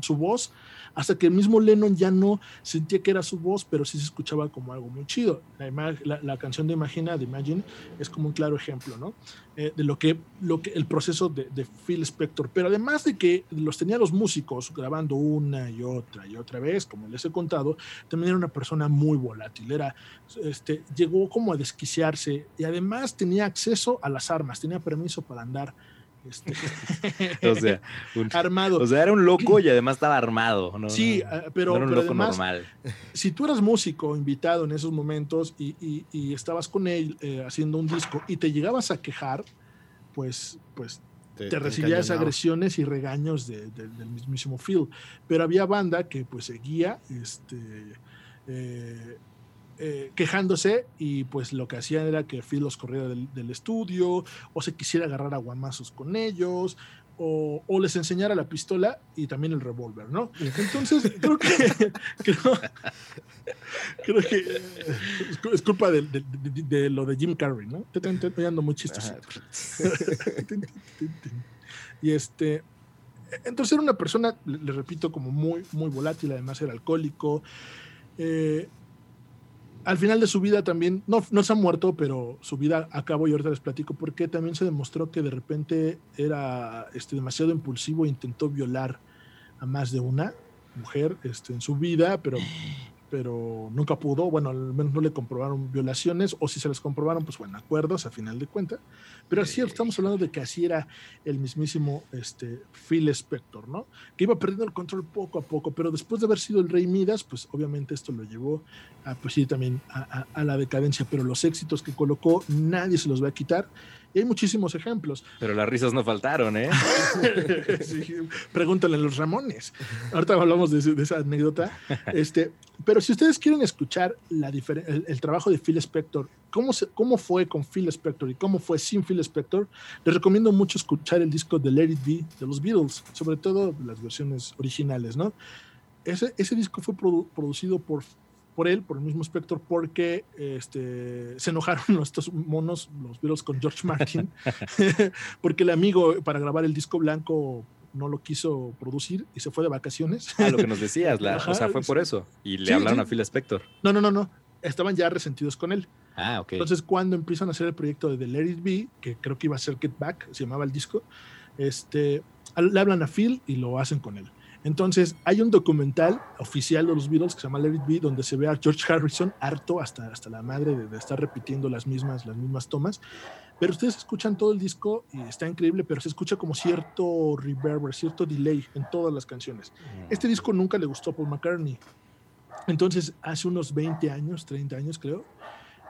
su voz, hasta que el mismo Lennon ya no sentía que era su voz, pero sí se escuchaba como algo muy chido. La, la, canción de Imagina, de Imagine, es como un claro ejemplo, ¿no? Eh, de lo que, lo que el proceso de, de Phil Spector. Pero además de que los tenía los músicos grabando una y otra, y otra vez, como les he contado, también era una persona muy volátil, era, este, llegó como a desquiciarse y además tenía acceso a las armas, tenía permiso para andar. Este, o sea, armado. O sea, era un loco y además estaba armado. ¿no? Sí, ah, pero, era un loco normal. si tú eras músico invitado en esos momentos y, y, estabas con él eh, haciendo un disco y te llegabas a quejar, pues, pues te, recibías agresiones y regaños del mismísimo Phil. Pero había banda que pues seguía este, eh, eh, quejándose y pues lo que hacían era que Phil los corriera del, estudio o se quisiera agarrar a guamazos con ellos o, les enseñara la pistola y también el revólver, ¿no? Entonces, creo que, creo, que eh, es culpa de, de, lo de Jim Carrey, ¿no? Te estoy peleando muy chistoso. y este, entonces era una persona, le, repito, como muy, muy volátil, además era alcohólico. Eh, al final de su vida también, no, no se ha muerto, pero su vida acabó y ahorita les platico porque también se demostró que de repente era este, demasiado impulsivo e intentó violar a más de una mujer este, en su vida, pero pero nunca pudo, bueno, al menos no le comprobaron violaciones, o si se les comprobaron, pues bueno, acuerdos a final de cuentas. Pero así estamos hablando de que así era el mismísimo este, Phil Spector, ¿no? Que iba perdiendo el control poco a poco, pero después de haber sido el rey Midas, pues obviamente esto lo llevó a, pues sí, también a, a la decadencia, pero los éxitos que colocó nadie se los va a quitar y hay muchísimos ejemplos. Pero las risas no faltaron, ¿eh? pregúntale a los Ramones. Ahorita hablamos de, esa anécdota. Este, pero si ustedes quieren escuchar la el, el, trabajo de Phil Spector, cómo, se, cómo fue con Phil Spector y cómo fue sin Phil Spector, les recomiendo mucho escuchar el disco de Let It Be de los Beatles, sobre todo las versiones originales, ¿no? Ese, ese disco fue producido por por él, por el mismo Spector, porque este, se enojaron estos monos, los Beatles, con George Martin, porque el amigo para grabar el disco blanco no lo quiso producir y se fue de vacaciones. Ah, lo que nos decías, la, o sea, fue por eso. Y le hablaron a Phil Spector. No, no, no, no. Estaban ya resentidos con él. Ah, ok. Entonces, cuando empiezan a hacer el proyecto de The Let It Be, que creo que iba a ser Get Back, se llamaba el disco, este, le hablan a Phil y lo hacen con él. Entonces, hay un documental oficial de los Beatles que se llama Let It Be, donde se ve a George Harrison harto hasta, hasta la madre de, estar repitiendo las mismas, las mismas tomas. Pero ustedes escuchan todo el disco y está increíble, pero se escucha como cierto reverb, cierto delay en todas las canciones. Este disco nunca le gustó a Paul McCartney. Entonces, hace unos 20 años, 30 años creo,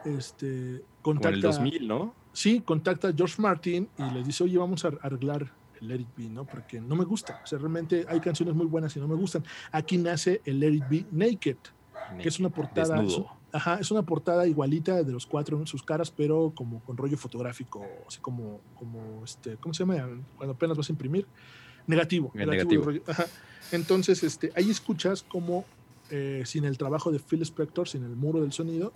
este, contacta... El 2000, ¿no? Sí, contacta a George Martin y le dice, oye, vamos a arreglar Let It Be, ¿no? Porque no me gusta. O sea, realmente hay canciones muy buenas y no me gustan. Aquí nace el Let It Be Naked, que es una portada. ajá, es una portada igualita de los cuatro en sus caras, pero como con rollo fotográfico, así como, como este, ¿cómo se llama? Cuando apenas vas a imprimir. Negativo. negativo. Entonces, este, ahí escuchas como eh, sin el trabajo de Phil Spector, sin el muro del sonido,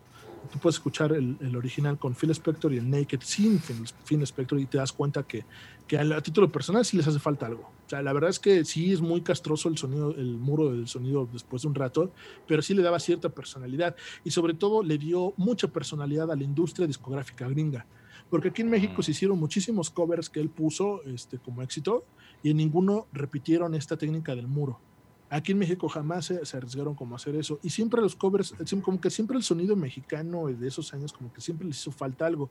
tú puedes escuchar el, original con Phil Spector y el Naked sin Phil, Spector y te das cuenta que, que a, título personal sí les hace falta algo. O sea, la verdad es que sí es muy castroso el sonido, el muro del sonido después de un rato, pero sí le daba cierta personalidad y sobre todo le dio mucha personalidad a la industria discográfica gringa. Porque aquí en México se hicieron muchísimos covers que él puso este, como éxito y en ninguno repitieron esta técnica del muro. Aquí en México jamás se, arriesgaron como a hacer eso. Y siempre los covers, como que siempre el sonido mexicano de esos años, como que siempre les hizo falta algo.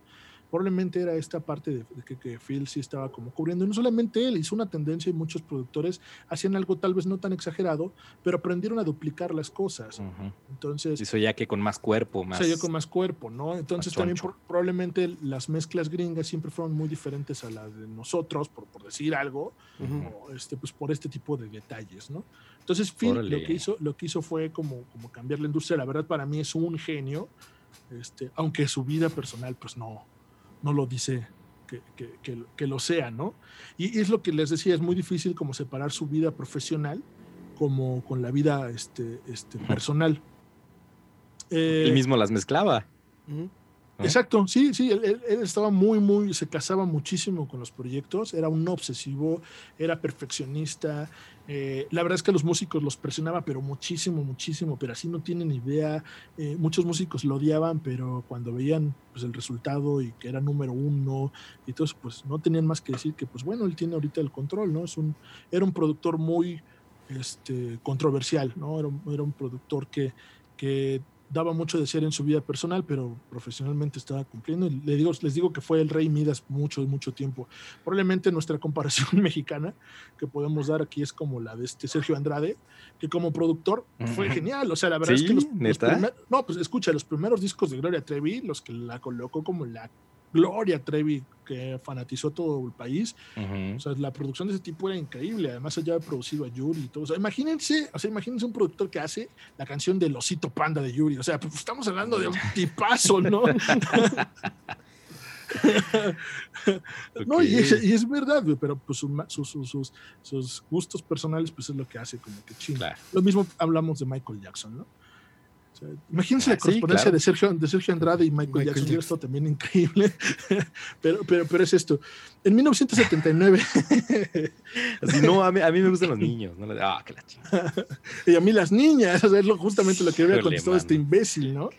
Probablemente era esta parte de, que, Phil sí estaba como cubriendo. Y no solamente él, hizo una tendencia y muchos productores hacían algo tal vez no tan exagerado, pero aprendieron a duplicar las cosas. Entonces. Hizo ya que con más cuerpo, más. ya con más cuerpo, ¿no? Entonces también probablemente las mezclas gringas siempre fueron muy diferentes a las de nosotros, por, por decir algo, o este, pues por este tipo de detalles, ¿no? Entonces Phil lo que, hizo, lo que hizo fue como, como cambiar la industria. La verdad para mí es un genio, este, aunque su vida personal pues no, no lo dice que, que, que, lo sea, ¿no? Y, es lo que les decía, es muy difícil como separar su vida profesional como con la vida este, este, personal. Él mismo las mezclaba. Exacto, sí, sí, él, estaba muy, muy, se casaba muchísimo con los proyectos, era un obsesivo, era perfeccionista. Eh, la verdad es que los músicos los presionaba, pero muchísimo, muchísimo, pero así no tienen idea. Eh, muchos músicos lo odiaban, pero cuando veían pues, el resultado y que era número uno, y todo pues no tenían más que decir que, pues bueno, él tiene ahorita el control, ¿no? Es un, era un productor muy este, controversial, ¿no? Era, era un productor que, que daba mucho de ser en su vida personal, pero profesionalmente estaba cumpliendo. le digo, les digo que fue el rey Midas mucho, mucho tiempo. Probablemente nuestra comparación mexicana que podemos dar aquí es como la de este Sergio Andrade, que como productor fue genial. O sea, la verdad es que los, no, pues escucha, los primeros discos de Gloria Trevi, los que la colocó como la Gloria Trevi, que fanatizó todo el país. O sea, la producción de ese tipo era increíble. Además, ya había producido a Yuri y todo. O sea, imagínense, o sea, imagínense un productor que hace la canción del osito panda de Yuri. O sea, pues estamos hablando de un tipazo, ¿no? no, y es, verdad, pero pues sus, sus, sus, gustos personales, pues es lo que hace como que chinga. Lo mismo hablamos de Michael Jackson, ¿no? Imagínense la ah, correspondencia de, Sergio, de Sergio Andrade y Michael, Jackson, esto también increíble, pero, pero, pero es esto. En 1979... Así, no, a mí, a mí, me gustan los niños. ¿no? Ah, que la y a mí las niñas, es justamente lo que había contestado este imbécil, ¿no?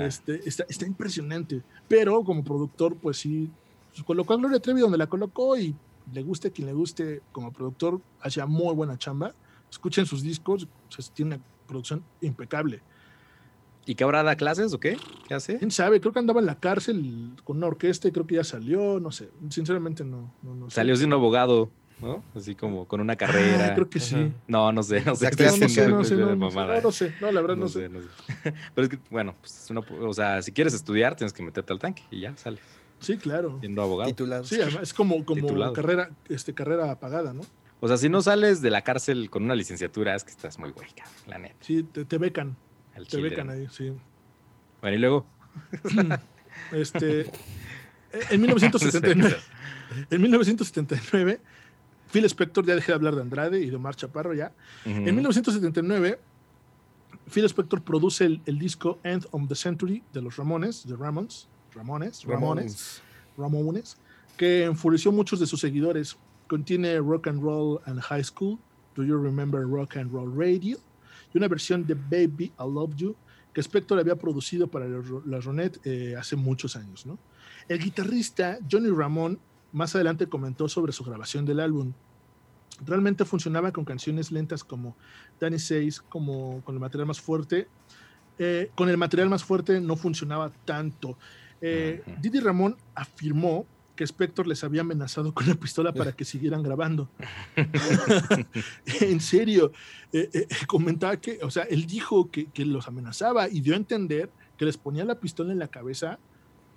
Este, está, está, impresionante. Pero como productor, pues sí, pues, colocó a Gloria Trevi donde la colocó y le guste a quien le guste, como productor, hacía muy buena chamba. Escuchen sus discos, o sea, tiene una producción impecable. ¿Y qué ahora da clases o qué? ¿Qué hace? ¿Quién sabe? Creo que andaba en la cárcel con una orquesta y creo que ya salió, no sé. Sinceramente no. no, salió siendo abogado, ¿no? Así como con una carrera. Ah, creo que sí. No, no sé, no sé. No, no, sé, no, sé, no, no, sé, no, la verdad no, sé. Pero es que, bueno, pues una, o sea, si quieres estudiar tienes que meterte al tanque y ya sales. Sí, claro. Siendo abogado. Titulado. Sí, además es como, como carrera, este, carrera apagada, ¿no? O sea, si no sales de la cárcel con una licenciatura, es que estás muy güey, la neta. Sí, te, te becan. Te becan ahí, sí. Bueno, y luego. Este, en 1979, en 1979, Phil Spector, ya dejé de hablar de Andrade y de Omar Chaparro ya. En 1979, Phil Spector produce el, disco End of the Century de los Ramones, de Ramones, Ramones, Ramones, Ramones, que enfureció a muchos de sus seguidores. Contiene Rock and Roll and High School, Do You Remember Rock and Roll Radio? Y una versión de Baby I Love You que Spector había producido para la Ronet eh, hace muchos años. ¿no? El guitarrista Johnny Ramón más adelante comentó sobre su grabación del álbum. realmente funcionaba con canciones lentas como Danny Says, como con el material más fuerte. Eh, con el material más fuerte no funcionaba tanto. Eh, Didi Ramón afirmó que Spector les había amenazado con la pistola para que siguieran grabando. en serio, eh, eh, comentaba que, o sea, él dijo que, que, los amenazaba y dio a entender que les ponía la pistola en la cabeza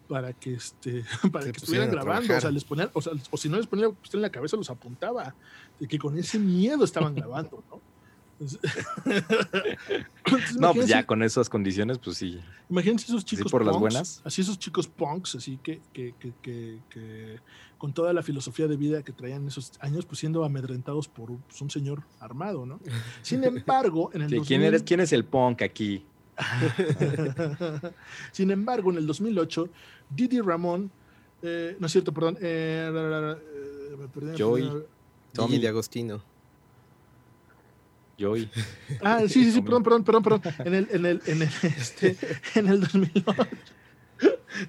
para que este para que estuvieran grabando. O sea les ponía o, sea, o si no les ponía la pistola en la cabeza los apuntaba. De que con ese miedo estaban grabando no no, pues ya con esas condiciones, pues sí. Imagínense esos chicos por las buenas. Así esos chicos punks, así que, que, que, que, con toda la filosofía de vida que traían esos años, pues siendo amedrentados por un pues, señor armado, ¿no? Sin embargo, en el ¿quién, eres, ¿Quién es el punk aquí? Sin embargo, en el 2008, Didi Ramón, eh, no es cierto, perdón, eh, me perdí, Joey, Tommy de Agostino. Joey. Ah, sí, sí, sí, perdón, perdón, perdón, perdón. En el, en el, en el, este, en el 2008,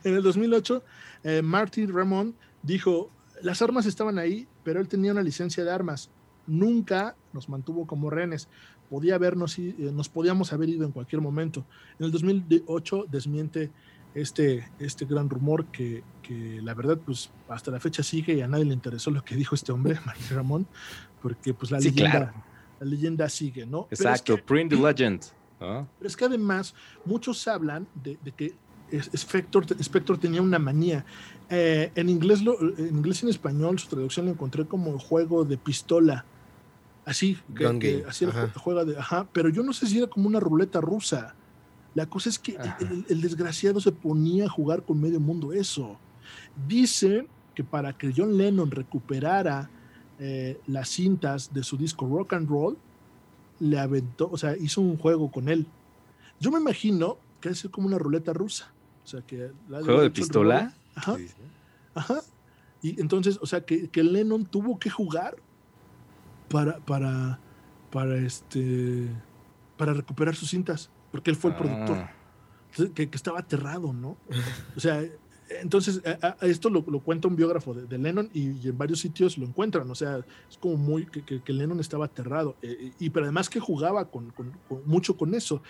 en el 2008 eh, Marty Ramón dijo, las armas estaban ahí, pero él tenía una licencia de armas. Nunca nos mantuvo como rehenes. Podía habernos, eh, nos podíamos haber ido en cualquier momento. En el 2008 desmiente este, este gran rumor que, que, la verdad, pues hasta la fecha sigue y a nadie le interesó lo que dijo este hombre, Marty Ramón, porque pues la leyenda la leyenda sigue, ¿no? Exacto, print the legend. Pero es que además muchos hablan de, que Spector, Spector, tenía una manía. Eh, en, inglés en inglés y en español su traducción la encontré como juego de pistola. Así, que, así el juego de, ajá, pero yo no sé si era como una ruleta rusa. La cosa es que el, el, desgraciado se ponía a jugar con medio mundo eso. Dicen que para que John Lennon recuperara eh, las cintas de su disco Rock and Roll, le aventó, o sea, hizo un juego con él. Yo me imagino que es como una ruleta rusa. O sea, que ¿Juego de pistola? Ajá. Ajá. Y entonces, o sea, que, que, Lennon tuvo que jugar para, para, para este, para recuperar sus cintas, porque él fue el ah. productor. Que, que, estaba aterrado, ¿no? O sea, entonces, esto lo, cuenta un biógrafo de, Lennon y, en varios sitios lo encuentran. O sea, es como muy que, Lennon estaba aterrado. Eh, y pero además que jugaba con, mucho con eso.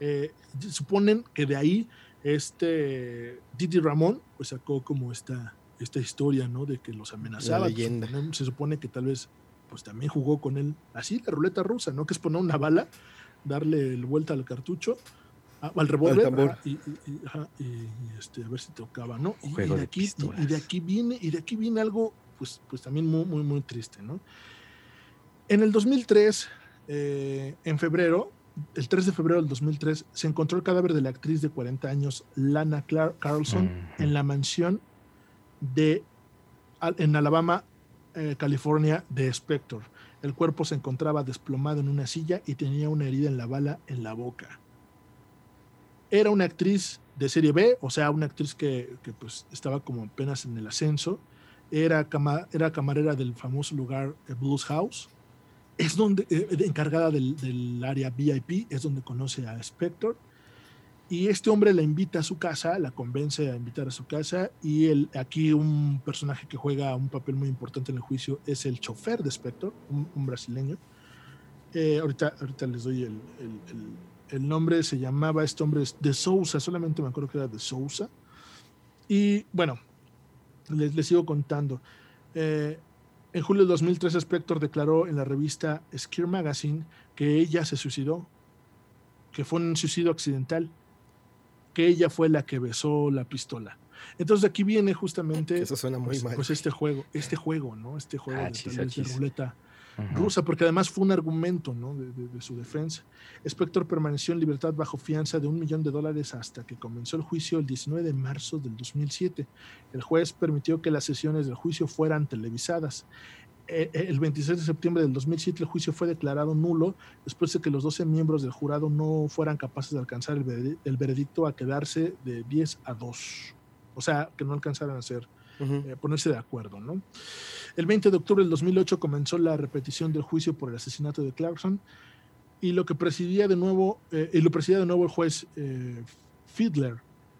Eh, suponen que de ahí este Didi Ramón pues sacó como esta, esta historia, ¿no? De que los amenazaba. se supone que tal vez pues también jugó con él. Así, la ruleta rusa, ¿no? Que es poner una bala, darle vuelta al cartucho Ah, al revólver y, este, a ver si tocaba, ¿no? Y, de aquí, y, de aquí viene, y de aquí viene algo, pues, pues también muy, muy, muy triste, ¿no? En el 2003, eh, en febrero, el 3 de febrero del 2003, se encontró el cadáver de la actriz de 40 años, Lana Clark Carlson, en la mansión de, en Alabama, eh, California, de Spector. El cuerpo se encontraba desplomado en una silla y tenía una herida en la bala en la boca era una actriz de serie B, o sea, una actriz que, pues estaba como apenas en el ascenso, era, era camarera del famoso lugar Blues House, es donde, eh, encargada del, área VIP, es donde conoce a Spector, y este hombre la invita a su casa, la convence a invitar a su casa, y el, aquí un personaje que juega un papel muy importante en el juicio es el chofer de Spector, un, brasileño. Eh, ahorita, ahorita les doy el el nombre se llamaba este hombre de Sousa, solamente me acuerdo que era de Sousa. Y bueno, les, sigo contando. Eh, en julio de 2003, Spector declaró en la revista Skir Magazine que ella se suicidó, que fue un suicidio accidental, que ella fue la que besó la pistola. Entonces aquí viene justamente Eso suena muy pues, mal. pues, este juego, este juego, ¿no? Este juego ah, de, ruleta rusa, porque además fue un argumento ¿no? de, su defensa. Spector permaneció en libertad bajo fianza de un millón de dólares hasta que comenzó el juicio el 19 de marzo del 2007. El juez permitió que las sesiones del juicio fueran televisadas. E, e, el 26 de septiembre del 2007 el juicio fue declarado nulo después de que los 12 miembros del jurado no fueran capaces de alcanzar el veredicto a quedarse de 10 a 2. O sea, que no alcanzaran a ser, eh, ponerse de acuerdo, ¿no? El 20 de octubre del 2008 comenzó la repetición del juicio por el asesinato de Clarkson y lo que presidía de nuevo, eh, y lo presidía de nuevo el juez eh, Fiedler.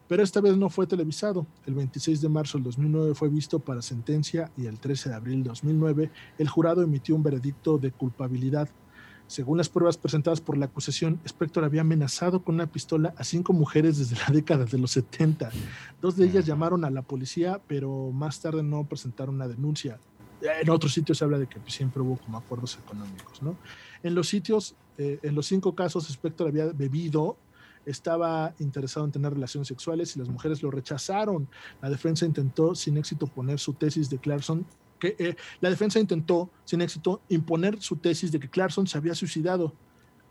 pero esta vez no fue televisado. El 26 de marzo del 2009 fue visto para sentencia y el 13 de abril del 2009 el jurado emitió un veredicto de culpabilidad. Según las pruebas presentadas por la acusación, Spector había amenazado con una pistola a cinco mujeres desde la década de los 70. Dos de ellas llamaron a la policía, pero más tarde no presentaron una denuncia. En otros sitios se habla de que siempre hubo como acuerdos económicos, ¿no? En los sitios, eh, en los cinco casos, Spector había bebido estaba interesado en tener relaciones sexuales y las mujeres lo rechazaron. La defensa intentó sin éxito poner su tesis de Clarkson que eh, la defensa intentó sin éxito imponer su tesis de que Clarkson se había suicidado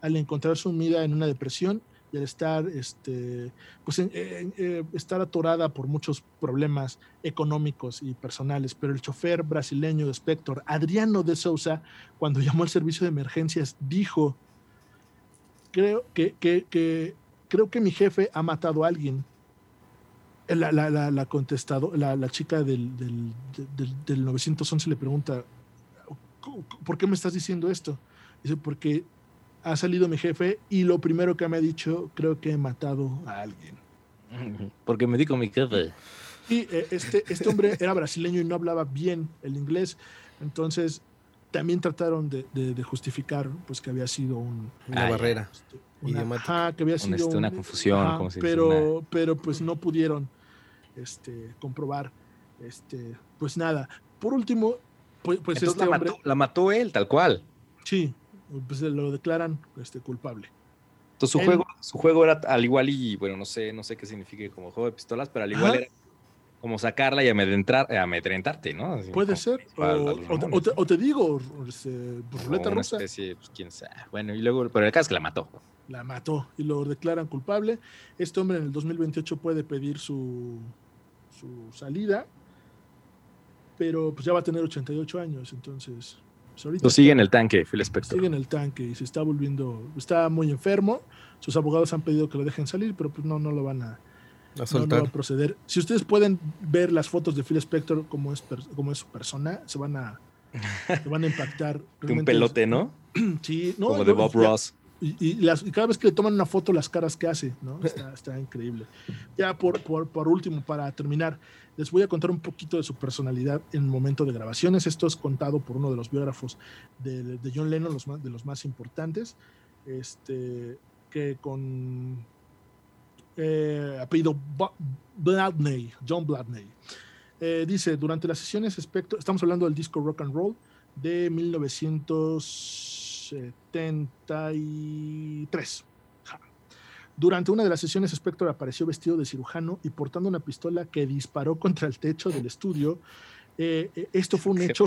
al encontrar sumida en una depresión y al estar este pues eh, estar atorada por muchos problemas económicos y personales pero el chofer brasileño de Spector Adriano de Souza cuando llamó al servicio de emergencias dijo creo que, que creo que mi jefe ha matado a alguien. La, la, la, la contestado, la, chica del, del, del, 911 le pregunta, ¿por qué me estás diciendo esto? Dice, porque ha salido mi jefe y lo primero que me ha dicho, creo que he matado a alguien. Porque me dijo mi jefe. Y eh, este, este hombre era brasileño y no hablaba bien el inglés, entonces también trataron de, de, justificar pues que había sido un, una barrera. Este, una, que había sido una, confusión, pero, pero pues no pudieron este, comprobar, este, pues nada. Por último, pues, pues este la, mató, la mató él, tal cual. Sí, pues lo declaran este, culpable. Entonces su juego, su juego era al igual y bueno, no sé, no sé qué significa como juego de pistolas, pero al igual era como sacarla y amedrentar, eh, amedrentarte, ¿no? Puede ser. O, te, digo, este, ruleta rusa. Especie, pues, quién sabe. Bueno, y luego, pero el caso es que la mató la mató y lo declaran culpable. Este hombre en el 2028 puede pedir su, su salida, pero pues ya va a tener 88 años, entonces... Pues sigue en el tanque, Phil Spector. Sigue en el tanque y se está volviendo, está muy enfermo. Sus abogados han pedido que lo dejen salir, pero pues no, no lo van a, a proceder. Si ustedes pueden ver las fotos de Phil Spector como es, como es su persona, se van a, se van a impactar. un pelote, ¿no? sí, no. Como de Bob Ross. Y, cada vez que le toman una foto, las caras que hace, ¿no? Está, increíble. Ya por, por, último, para terminar, les voy a contar un poquito de su personalidad en el momento de grabaciones. Esto es contado por uno de los biógrafos de, John Lennon, los de los más importantes, este, que con eh, apellido Bladney, John Bladney. Eh, dice, durante las sesiones, estamos hablando del disco Rock and Roll de 1900 73. Durante una de las sesiones, Spector apareció vestido de cirujano y portando una pistola que disparó contra el techo del estudio. Eh, eh, esto fue un hecho,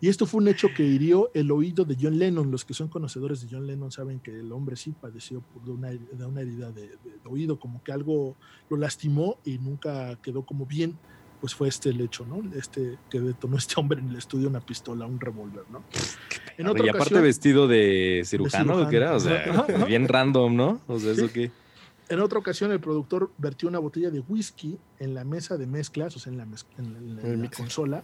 y esto fue un hecho que hirió el oído de John Lennon. Los que son conocedores de John Lennon saben que el hombre sí padeció de una, de una herida de, de, oído, como que algo lo lastimó y nunca quedó como bien pues fue este el hecho, ¿no? Este que detonó este hombre en el estudio una pistola, un revólver, ¿no? En otra y aparte vestido de cirujano, ¿qué era? O sea, bien random, ¿no? O sea, eso qué. En otra ocasión, el productor vertió una botella de whisky en la mesa de mezclas, o sea, en la, en la, consola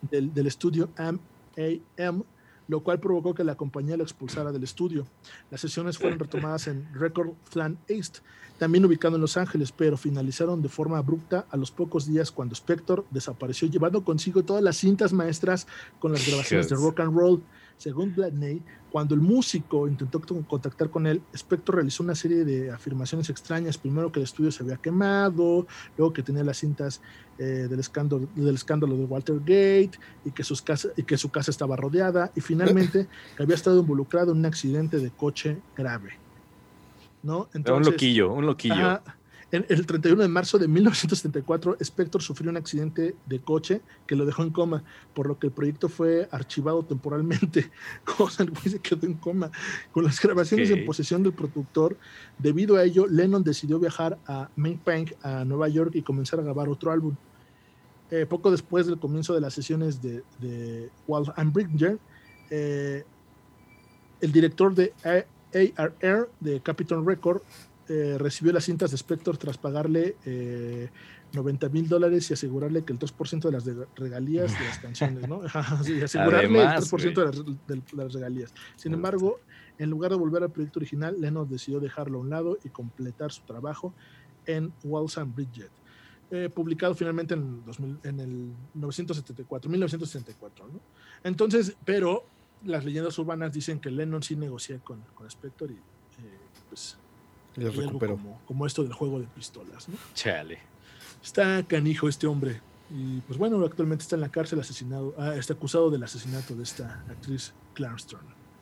del, del, estudio AM, lo cual provocó que la compañía lo expulsara del estudio. Las sesiones fueron retomadas en Record Flan East, también ubicado en Los Ángeles, pero finalizaron de forma abrupta a los pocos días cuando Spector desapareció llevando consigo todas las cintas maestras con las grabaciones de rock and roll. Según Bladney, cuando el músico intentó contactar con él, Spector realizó una serie de afirmaciones extrañas. Primero que el estudio se había quemado, luego que tenía las cintas eh, del, escándalo, del escándalo de Watergate y que, sus y que su casa estaba rodeada, y finalmente que había estado involucrado en un accidente de coche grave. ¿no? un loquillo, un loquillo. En, el 31 de marzo de 1974, Spector sufrió un accidente de coche que lo dejó en coma, por lo que el proyecto fue archivado temporalmente. Cosa, el se quedó en coma. Con las grabaciones en posesión del productor, debido a ello, Lennon decidió viajar a Peng a Nueva York y comenzar a grabar otro álbum. Eh, poco después del comienzo de las sesiones de, de Walt Bridger, eh, el director de ARR de Capitol Record eh, recibió las cintas de Spector tras pagarle 90 eh, mil dólares y asegurarle que el 3% de las regalías de las canciones, ¿no? sí, asegurarle el 3% de las, de las, regalías. Sin embargo, en lugar de volver al proyecto original, Lennon decidió dejarlo a un lado y completar su trabajo en Waltham Bridget, eh, publicado finalmente en, en el 974, 1974. ¿no? Entonces, pero las leyendas urbanas dicen que Lennon sí negocia con, con Spector y eh, pues recuperó. Como, como, esto del juego de pistolas. ¿no? Chale. Está canijo este hombre. Y pues bueno, actualmente está en la cárcel asesinado, ah, está acusado del asesinato de esta actriz Clarence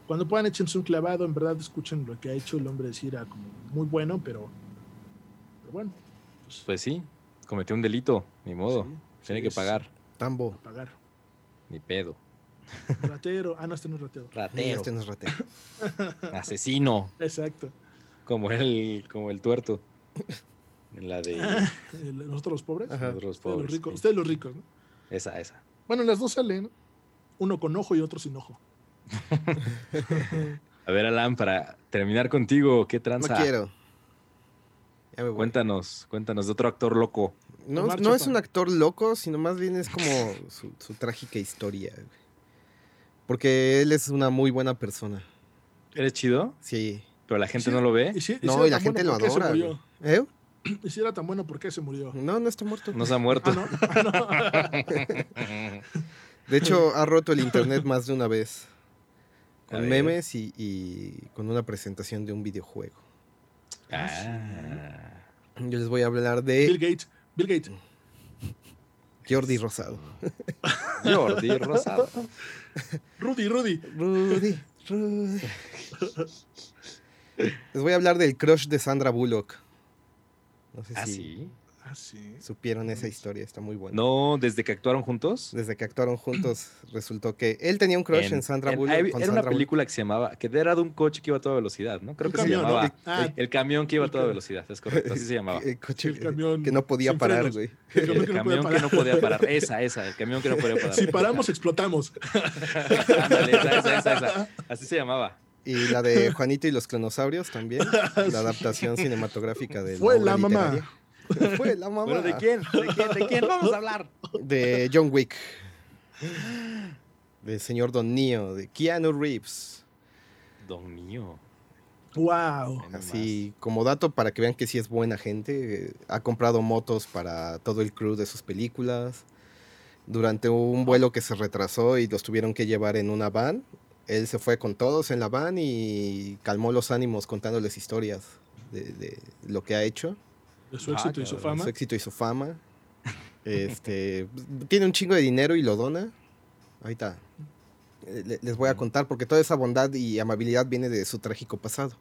Cuando puedan échense un clavado, en verdad escuchen lo que ha hecho el hombre decir, era como muy bueno, pero, pero bueno. Pues, pues, sí, cometió un delito, ni modo. Tiene que pagar. Tambo. Pagar. Ni pedo. Ratero. Ah, no, este no es ratero. Ratero. Este no es ratero. Asesino. Exacto. Como el, como el tuerto. En la de. ¿Nosotros los pobres? Nosotros los pobres. Ustedes los ricos, ustedes los ricos, ¿no? Esa, esa. Bueno, las dos salen, uno con ojo y otro sin ojo. A ver, Alan, para terminar contigo, ¿qué tranza? No quiero. Cuéntanos, cuéntanos de otro actor loco. No, no es un actor loco, sino más bien es como su, su trágica historia. Porque él es una muy buena persona. ¿Eres chido? Sí. ¿Pero la gente no lo ve? no, y la gente lo adora. ¿Eh? Y si era tan bueno, ¿por qué se murió? No, no está muerto. No se ha muerto. Ah, de hecho, ha roto el internet más de una vez. Con memes y, con una presentación de un videojuego. Ah. Yo les voy a hablar de. Bill Gates. Bill Gates. Jordi Rosado. Jordi Rosado. Rudy, Rudy. Rudy, Rudy. Les voy a hablar del crush de Sandra Bullock. No sé ¿Ah, si sí? Ah, sí. supieron esa historia, está muy buena. No, desde que actuaron juntos. Desde que actuaron juntos, resultó que él tenía un crush en, Sandra Bullock. era una película que se llamaba, que era de un coche que iba a toda velocidad, ¿no? Creo que se llamaba ah. el, camión que iba a toda velocidad, es correcto, así se llamaba. El coche que no podía parar, güey. El, camión, que, no podía parar, esa, esa, el camión que no podía parar. Si paramos, explotamos. Ándale, esa, esa, esa, así se llamaba. Y la de Juanito y los clonosaurios también, la adaptación cinematográfica de Fue la mamá. Fue la mamá. ¿Pero de quién? ¿De quién? ¿De quién vamos a hablar? De John Wick. Del señor Don Neo, de Keanu Reeves. Don Neo. Wow. Así como dato para que vean que sí es buena gente. Ha comprado motos para todo el crew de sus películas. Durante un vuelo que se retrasó y los tuvieron que llevar en una van, él se fue con todos en la van y calmó los ánimos contándoles historias de, lo que ha hecho. De su éxito y su fama. su éxito y su fama. Este, tiene un chingo de dinero y lo dona. Ahorita les voy a contar porque toda esa bondad y amabilidad viene de su trágico pasado.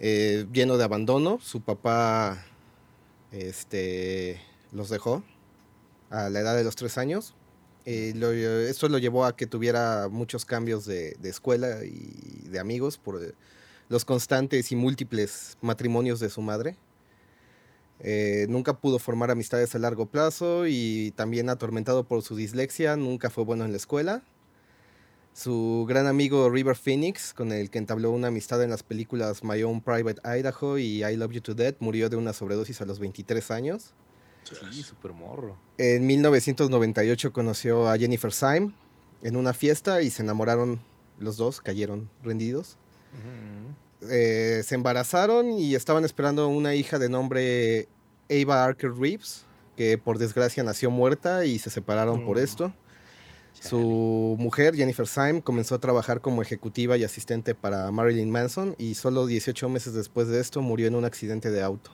Eh, lleno de abandono, su papá este, los dejó a la edad de los tres años eh, esto lo llevó a que tuviera muchos cambios de, escuela y de amigos por eh, los constantes y múltiples matrimonios de su madre. Eh, nunca pudo formar amistades a largo plazo y también atormentado por su dislexia, nunca fue bueno en la escuela. Su gran amigo River Phoenix, con el que entabló una amistad en las películas My Own Private Idaho y I Love You to Death, murió de una sobredosis a los 23 años. Sí, súper morro. En 1998 conoció a Jennifer Syme en una fiesta y se enamoraron los dos, cayeron rendidos. Eh, se embarazaron y estaban esperando una hija de nombre Ava Archer Reeves, que por desgracia nació muerta y se separaron por esto. Su mujer, Jennifer Syme, comenzó a trabajar como ejecutiva y asistente para Marilyn Manson y solo 18 meses después de esto murió en un accidente de auto.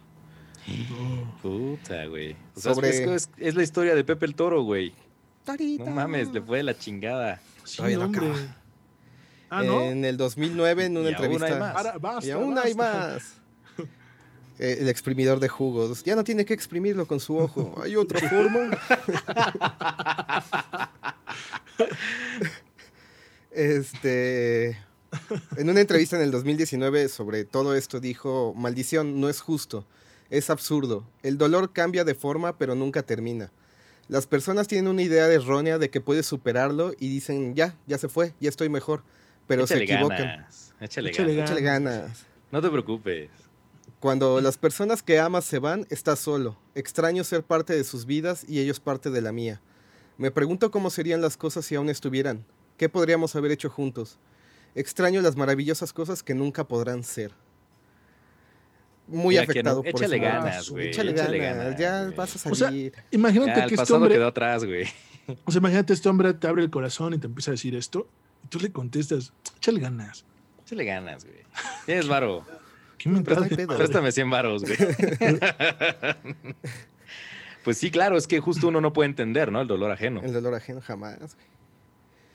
Puta, güey. es, la historia de Pepe el Toro, güey. No mames, le fue de la chingada. Ah, ¿no? En el 2009, en una entrevista. Aún hay más. y aún hay más. Eh, el exprimidor de jugos. Ya no tiene que exprimirlo con su ojo. ¿Hay otra forma? este. En una entrevista en el 2019 sobre todo esto dijo: Maldición, no es justo. Es absurdo. El dolor cambia de forma, pero nunca termina. Las personas tienen una idea errónea de que puedes superarlo y dicen, ya, ya se fue, ya estoy mejor. Pero se equivocan. Échale, ganas. ganas. No te preocupes. Cuando las personas que amas se van, estás solo. Extraño ser parte de sus vidas y ellos parte de la mía. Me pregunto cómo serían las cosas si aún estuvieran. ¿Qué podríamos haber hecho juntos? Extraño las maravillosas cosas que nunca podrán ser muy afectado por échale ganas, güey. Échale, ganas, ya vas a salir. imagínate que este hombre quedó atrás, güey. O sea, imagínate este hombre te abre el corazón y te empieza a decir esto y tú le contestas, échale ganas. Échale ganas, güey. Tienes varo. ¿Qué me Préstame 100 varos, güey. pues sí, claro, es que justo uno no puede entender, ¿no? El dolor ajeno. El dolor ajeno jamás, güey.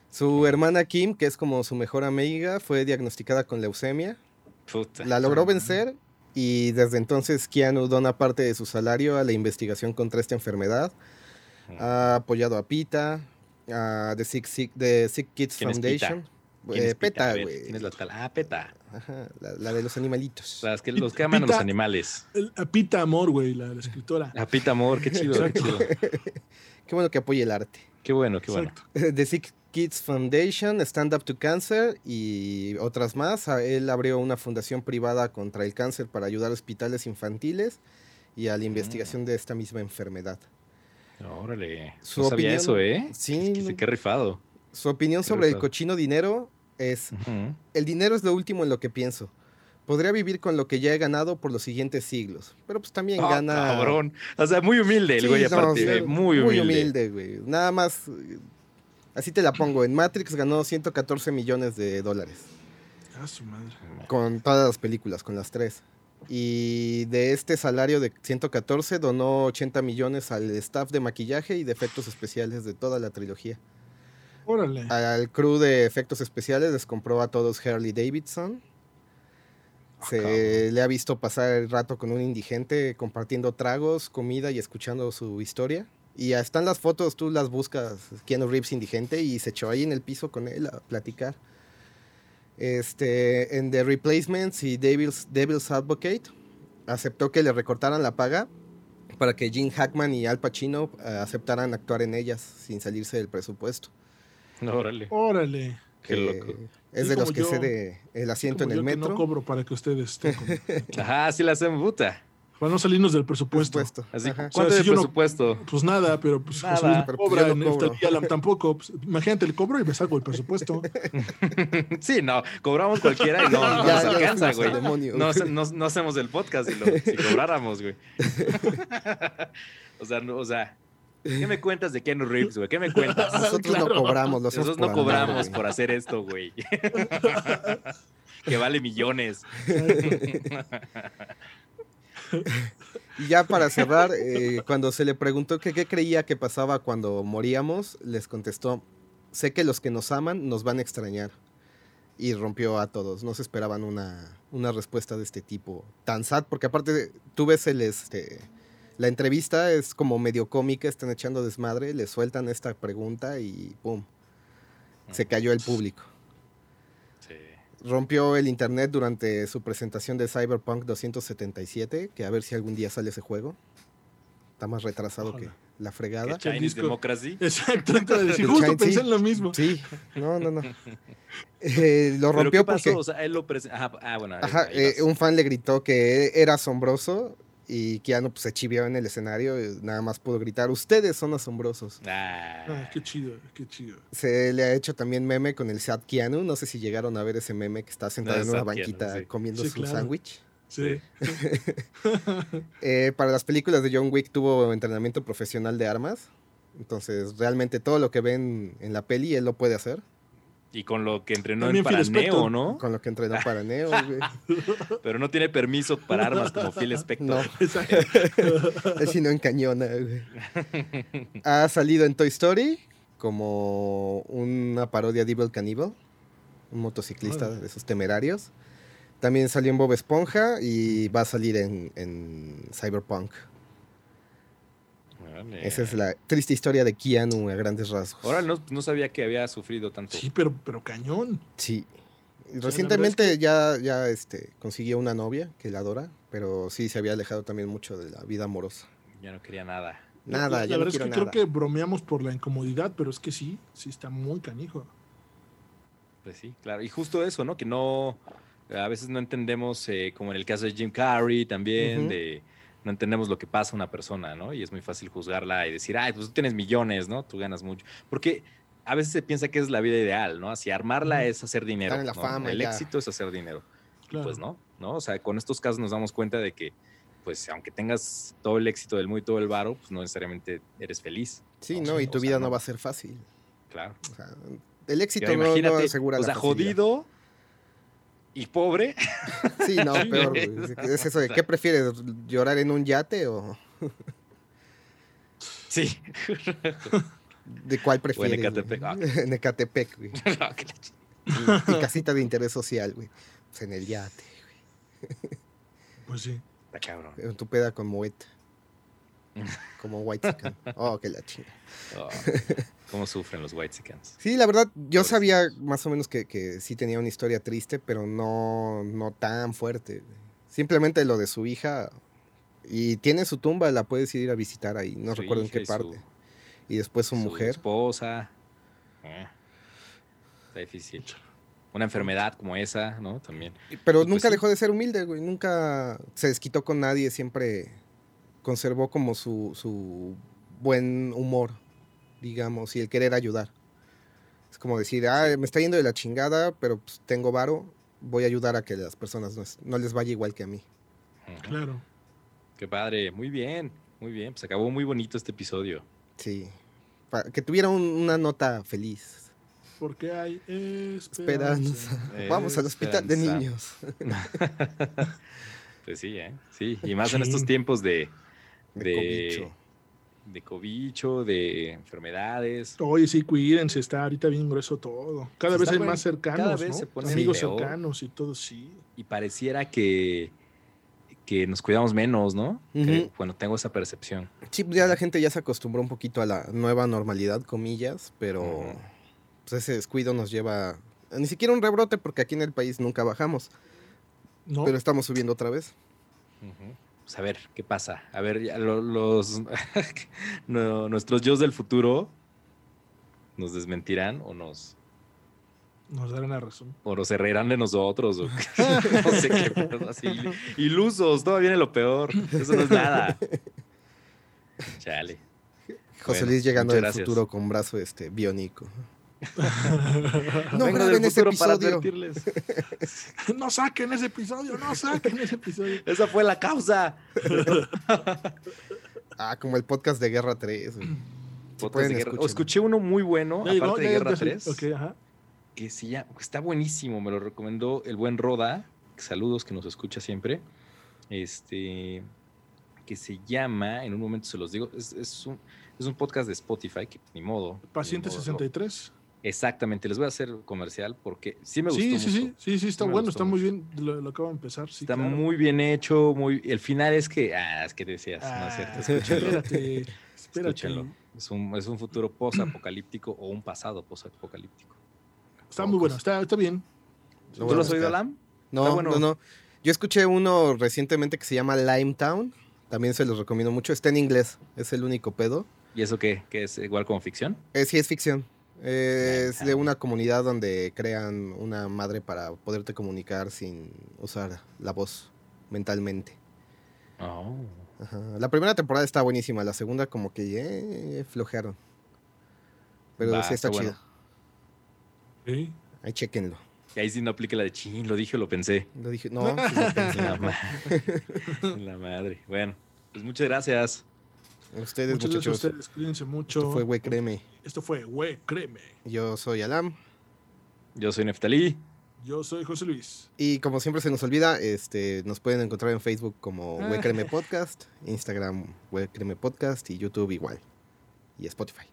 Su hermana Kim, que es como su mejor amiga, fue diagnosticada con leucemia. Puta. La logró vencer y desde entonces Keanu dona parte de su salario a la investigación contra esta enfermedad. Ha apoyado a PITA, a The Sick, The Sick Kids Foundation. Eh, PETA, güey. ¿Quién es la tal? Ah, PETA. Ajá, la, de los animalitos. Las que, los que aman a los animales. a Pita Amor, güey, la, escritora. A Pita Amor, qué chido, qué chido. qué bueno que apoye el arte. Qué bueno, qué bueno. The Sick Kids Foundation, Stand Up to Cancer y otras más. Él abrió una fundación privada contra el cáncer para ayudar a hospitales infantiles y a la investigación de esta misma enfermedad. Órale, su no sabía eso, ¿eh? Sí. Qué, rifado. Su opinión sobre el cochino dinero es, el dinero es lo último en lo que pienso. Podría vivir con lo que ya he ganado por los siguientes siglos. Pero pues también ah, gana... Cabrón. O sea, muy humilde el güey aparte. muy humilde. Muy humilde, güey. Nada más... Así te la pongo. En Matrix ganó 114 millones de dólares. Ah, su madre. Con todas las películas, con las tres. Y de este salario de 114 donó 80 millones al staff de maquillaje y de efectos especiales de toda la trilogía. Órale. Al crew de efectos especiales les compró a todos Harley Davidson. Se le ha visto pasar el rato con un indigente compartiendo tragos, comida y escuchando su historia. Y están las fotos, tú las buscas, Keanu Reeves indigente, y se echó ahí en el piso con él a platicar. Este, en The Replacements y Devil's, Devil's Advocate, aceptó que le recortaran la paga para que Gene Hackman y Al Pacino eh, aceptaran actuar en ellas sin salirse del presupuesto. Órale. Órale. Qué loco. Es de los que cede el asiento en el metro. no cobro para que ustedes estén Ajá, sí la hacen puta. Para no salirnos del presupuesto. Así, ¿Cuánto es el presupuesto? pues nada, pero pues nada. Pues, cobra en esta tampoco. Pues, imagínate, el cobro y me saco el presupuesto. sí, no, cobramos cualquiera y no, no nos alcanza, güey. No, no, no, hacemos el podcast si, lo, si cobráramos, güey. o sea, no, o sea, ¿Qué me cuentas de Ken Reeves, güey? ¿Qué me cuentas? Nosotros no cobramos. Nosotros no cobramos por hacer esto, güey. que vale millones. y ya para cerrar, eh, cuando se le preguntó qué creía que pasaba cuando moríamos, les contestó, sé que los que nos aman nos van a extrañar. Y rompió a todos. No se esperaban una, una respuesta de este tipo tan sad, porque aparte tú ves el, este, la entrevista es como medio cómica, están echando desmadre, le sueltan esta pregunta y ¡pum! Se cayó el público. Rompió el internet durante su presentación de Cyberpunk 277, que a ver si algún día sale ese juego. Está más retrasado que la fregada. Chinese Democracy. Exacto, justo pensé en lo mismo. Sí, no, no, no. Eh, lo rompió porque... O sea, él lo ah, bueno. Ajá, eh, un fan le gritó que era asombroso y Keanu pues, se chivió en el escenario y nada más pudo gritar, ustedes son asombrosos. Ah. ah. qué chido, qué chido. Se le ha hecho también meme con el Sad Keanu, no sé si llegaron a ver ese meme que está sentado en una banquita comiendo su sándwich. Sí. Eh, para las películas de John Wick tuvo entrenamiento profesional de armas, entonces realmente todo lo que ven en la peli él lo puede hacer. Y con lo que entrenó en para Neo, ¿no? Con lo que entrenó para Neo, güey. Pero no tiene permiso para armas como Phil Spector. No. es si no encañona, güey. Ha salido en Toy Story como una parodia de Evil Cannibal. Un motociclista de esos temerarios. También salió en Bob Esponja y va a salir en, en Cyberpunk. Esa es la triste historia de Keanu a grandes rasgos. Ahora no, sabía que había sufrido tanto. Sí, pero, pero cañón. Sí. Recientemente ya, ya este, consiguió una novia que la adora, pero sí se había alejado también mucho de la vida amorosa. Ya no quería nada. Nada, ya la verdad es que creo que bromeamos por la incomodidad, pero es que sí, sí está muy canijo. Pues sí, claro. Y justo eso, ¿no? Que no, a veces no entendemos, eh, como en el caso de Jim Carrey también, de no entendemos lo que pasa a una persona, ¿no? Y es muy fácil juzgarla y decir, ay, pues tú tienes millones, ¿no? Tú ganas mucho. Porque a veces se piensa que es la vida ideal, ¿no? Así armarla es hacer dinero. la fama, el éxito es hacer dinero. Pues no, ¿no? O sea, con estos casos nos damos cuenta de que, pues, aunque tengas todo el éxito del muy todo el varo, pues no necesariamente eres feliz. Sí, no, y tu vida no va a ser fácil. Claro. O sea, el éxito no, no, asegura o sea, jodido y pobre. Sí, no, peor. Es eso de, ¿qué prefieres? ¿Llorar en un yate o...? Sí. ¿De cuál prefieres? en Ecatepec. Ah. en Ecatepec, güey. y, casita de interés social, güey. Pues en el yate, güey. Pues sí. Está cabrón. En tu peda con Moet. Como White Chicken. Oh, qué la chinga. Oh, ¿Cómo sufren los White Chickens? Sí, la verdad, yo sabía más o menos que, que, sí tenía una historia triste, pero no, no tan fuerte. Simplemente lo de su hija. Y tiene su tumba, la puedes ir a visitar ahí. No recuerdo en qué parte y después su, mujer. esposa. Eh, está difícil. Una enfermedad como esa, ¿no? También. Pero pues nunca dejó de ser humilde, güey. Nunca se desquitó con nadie. Siempre conservó como su, su buen humor, digamos, y el querer ayudar. Es como decir, ah, me está yendo de la chingada, pero pues, tengo varo, voy a ayudar a que las personas no, les vaya igual que a mí. Claro. Qué padre, muy bien, muy bien. Pues acabó muy bonito este episodio. Sí. Para que tuviera una nota feliz. Porque hay esperanza. Vamos al hospital de niños. pues sí, ¿eh? Sí, y más en estos tiempos de... De, cobicho. De cobicho, de enfermedades. Oye, sí, cuídense, está ahorita bien grueso todo. Cada vez hay más cercanos, cada vez se ponen Amigos cercanos y todo, sí. Y pareciera que que nos cuidamos menos, ¿no? bueno, tengo esa percepción. Sí, pues ya la gente ya se acostumbró un poquito a la nueva normalidad, comillas, pero pues ese descuido nos lleva ni siquiera un rebrote porque aquí en el país nunca bajamos. No. Pero estamos subiendo otra vez. Pues a ver, ¿qué pasa? A ver, ya los nuestros yo del futuro nos desmentirán o nos nos darán la razón. O nos reirán de nosotros. no sé qué. Así. Ilusos, todo viene lo peor. Eso no es nada. Chale. José Luis llegando del futuro con brazo este biónico. No graben ese episodio. no saquen ese episodio, no saquen ese episodio. Esa fue la causa. ah, como el podcast de Guerra 3. Podcast de Guerra. escuché uno muy bueno, aparte de Guerra 3. Okay, ajá que sí, está buenísimo, me lo recomendó el buen Roda, saludos que nos escucha siempre, este, que se llama, en un momento se los digo, es, un, es un, podcast de Spotify, que ni modo. Paciente 63. Exactamente, les voy a hacer comercial porque sí me gustó. Sí, sí, sí, sí, sí, está bueno, está muy bien, lo, acabo de empezar. está muy bien hecho, muy, el final es que, ah, es que decías, no es cierto, ah, espérate, Escúchenlo. Es un, es un futuro post-apocalíptico o un pasado post-apocalíptico. Está muy bueno, está, está bien. ¿Tú lo has oído, Lam? No, no, no. Yo escuché uno recientemente que se llama Limetown. También se los recomiendo mucho. Está en inglés, es el único pedo. ¿Y eso qué? ¿Que es igual como ficción? Eh, sí, es ficción. Es de una comunidad donde crean una madre para poderte comunicar sin usar la voz mentalmente. Oh. La primera temporada está buenísima, la segunda como que eh, flojearon. Pero sí está, chida. Ahí chequenlo. Y ahí sí no aplique la de ching, lo dije o lo pensé. Lo dije, no, lo pensé. La, madre. Bueno, pues muchas gracias. Ustedes, muchas muchachos. Gracias a ustedes, cuídense mucho. Esto fue Güey Creme. Esto fue Güey Creme. Yo soy Alam. Yo soy Neftalí. Yo soy José Luis. Y como siempre se nos olvida, este, nos pueden encontrar en Facebook como ah. Creme Podcast, Instagram Güey Creme Podcast y YouTube igual. Y Spotify.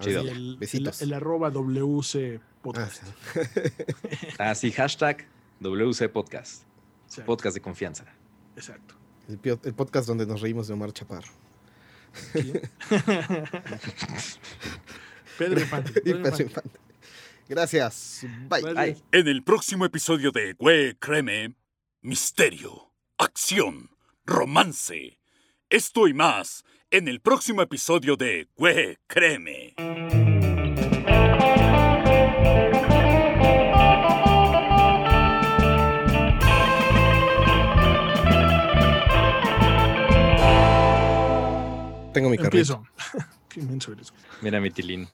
Chido. El, Besitos. El, arroba WC Podcast. Ah, sí, hashtag WC Podcast. Podcast de confianza. Exacto. El, podcast donde nos reímos de Omar Chaparro. Pedro Infante. Pedro Infante. Gracias. Bye. En el próximo episodio de Güey Creme, misterio, acción, romance. Esto y más en el próximo episodio de Güey Creme. Tengo mi carrito. Empiezo. Qué inmenso eres. Mira mi tilín.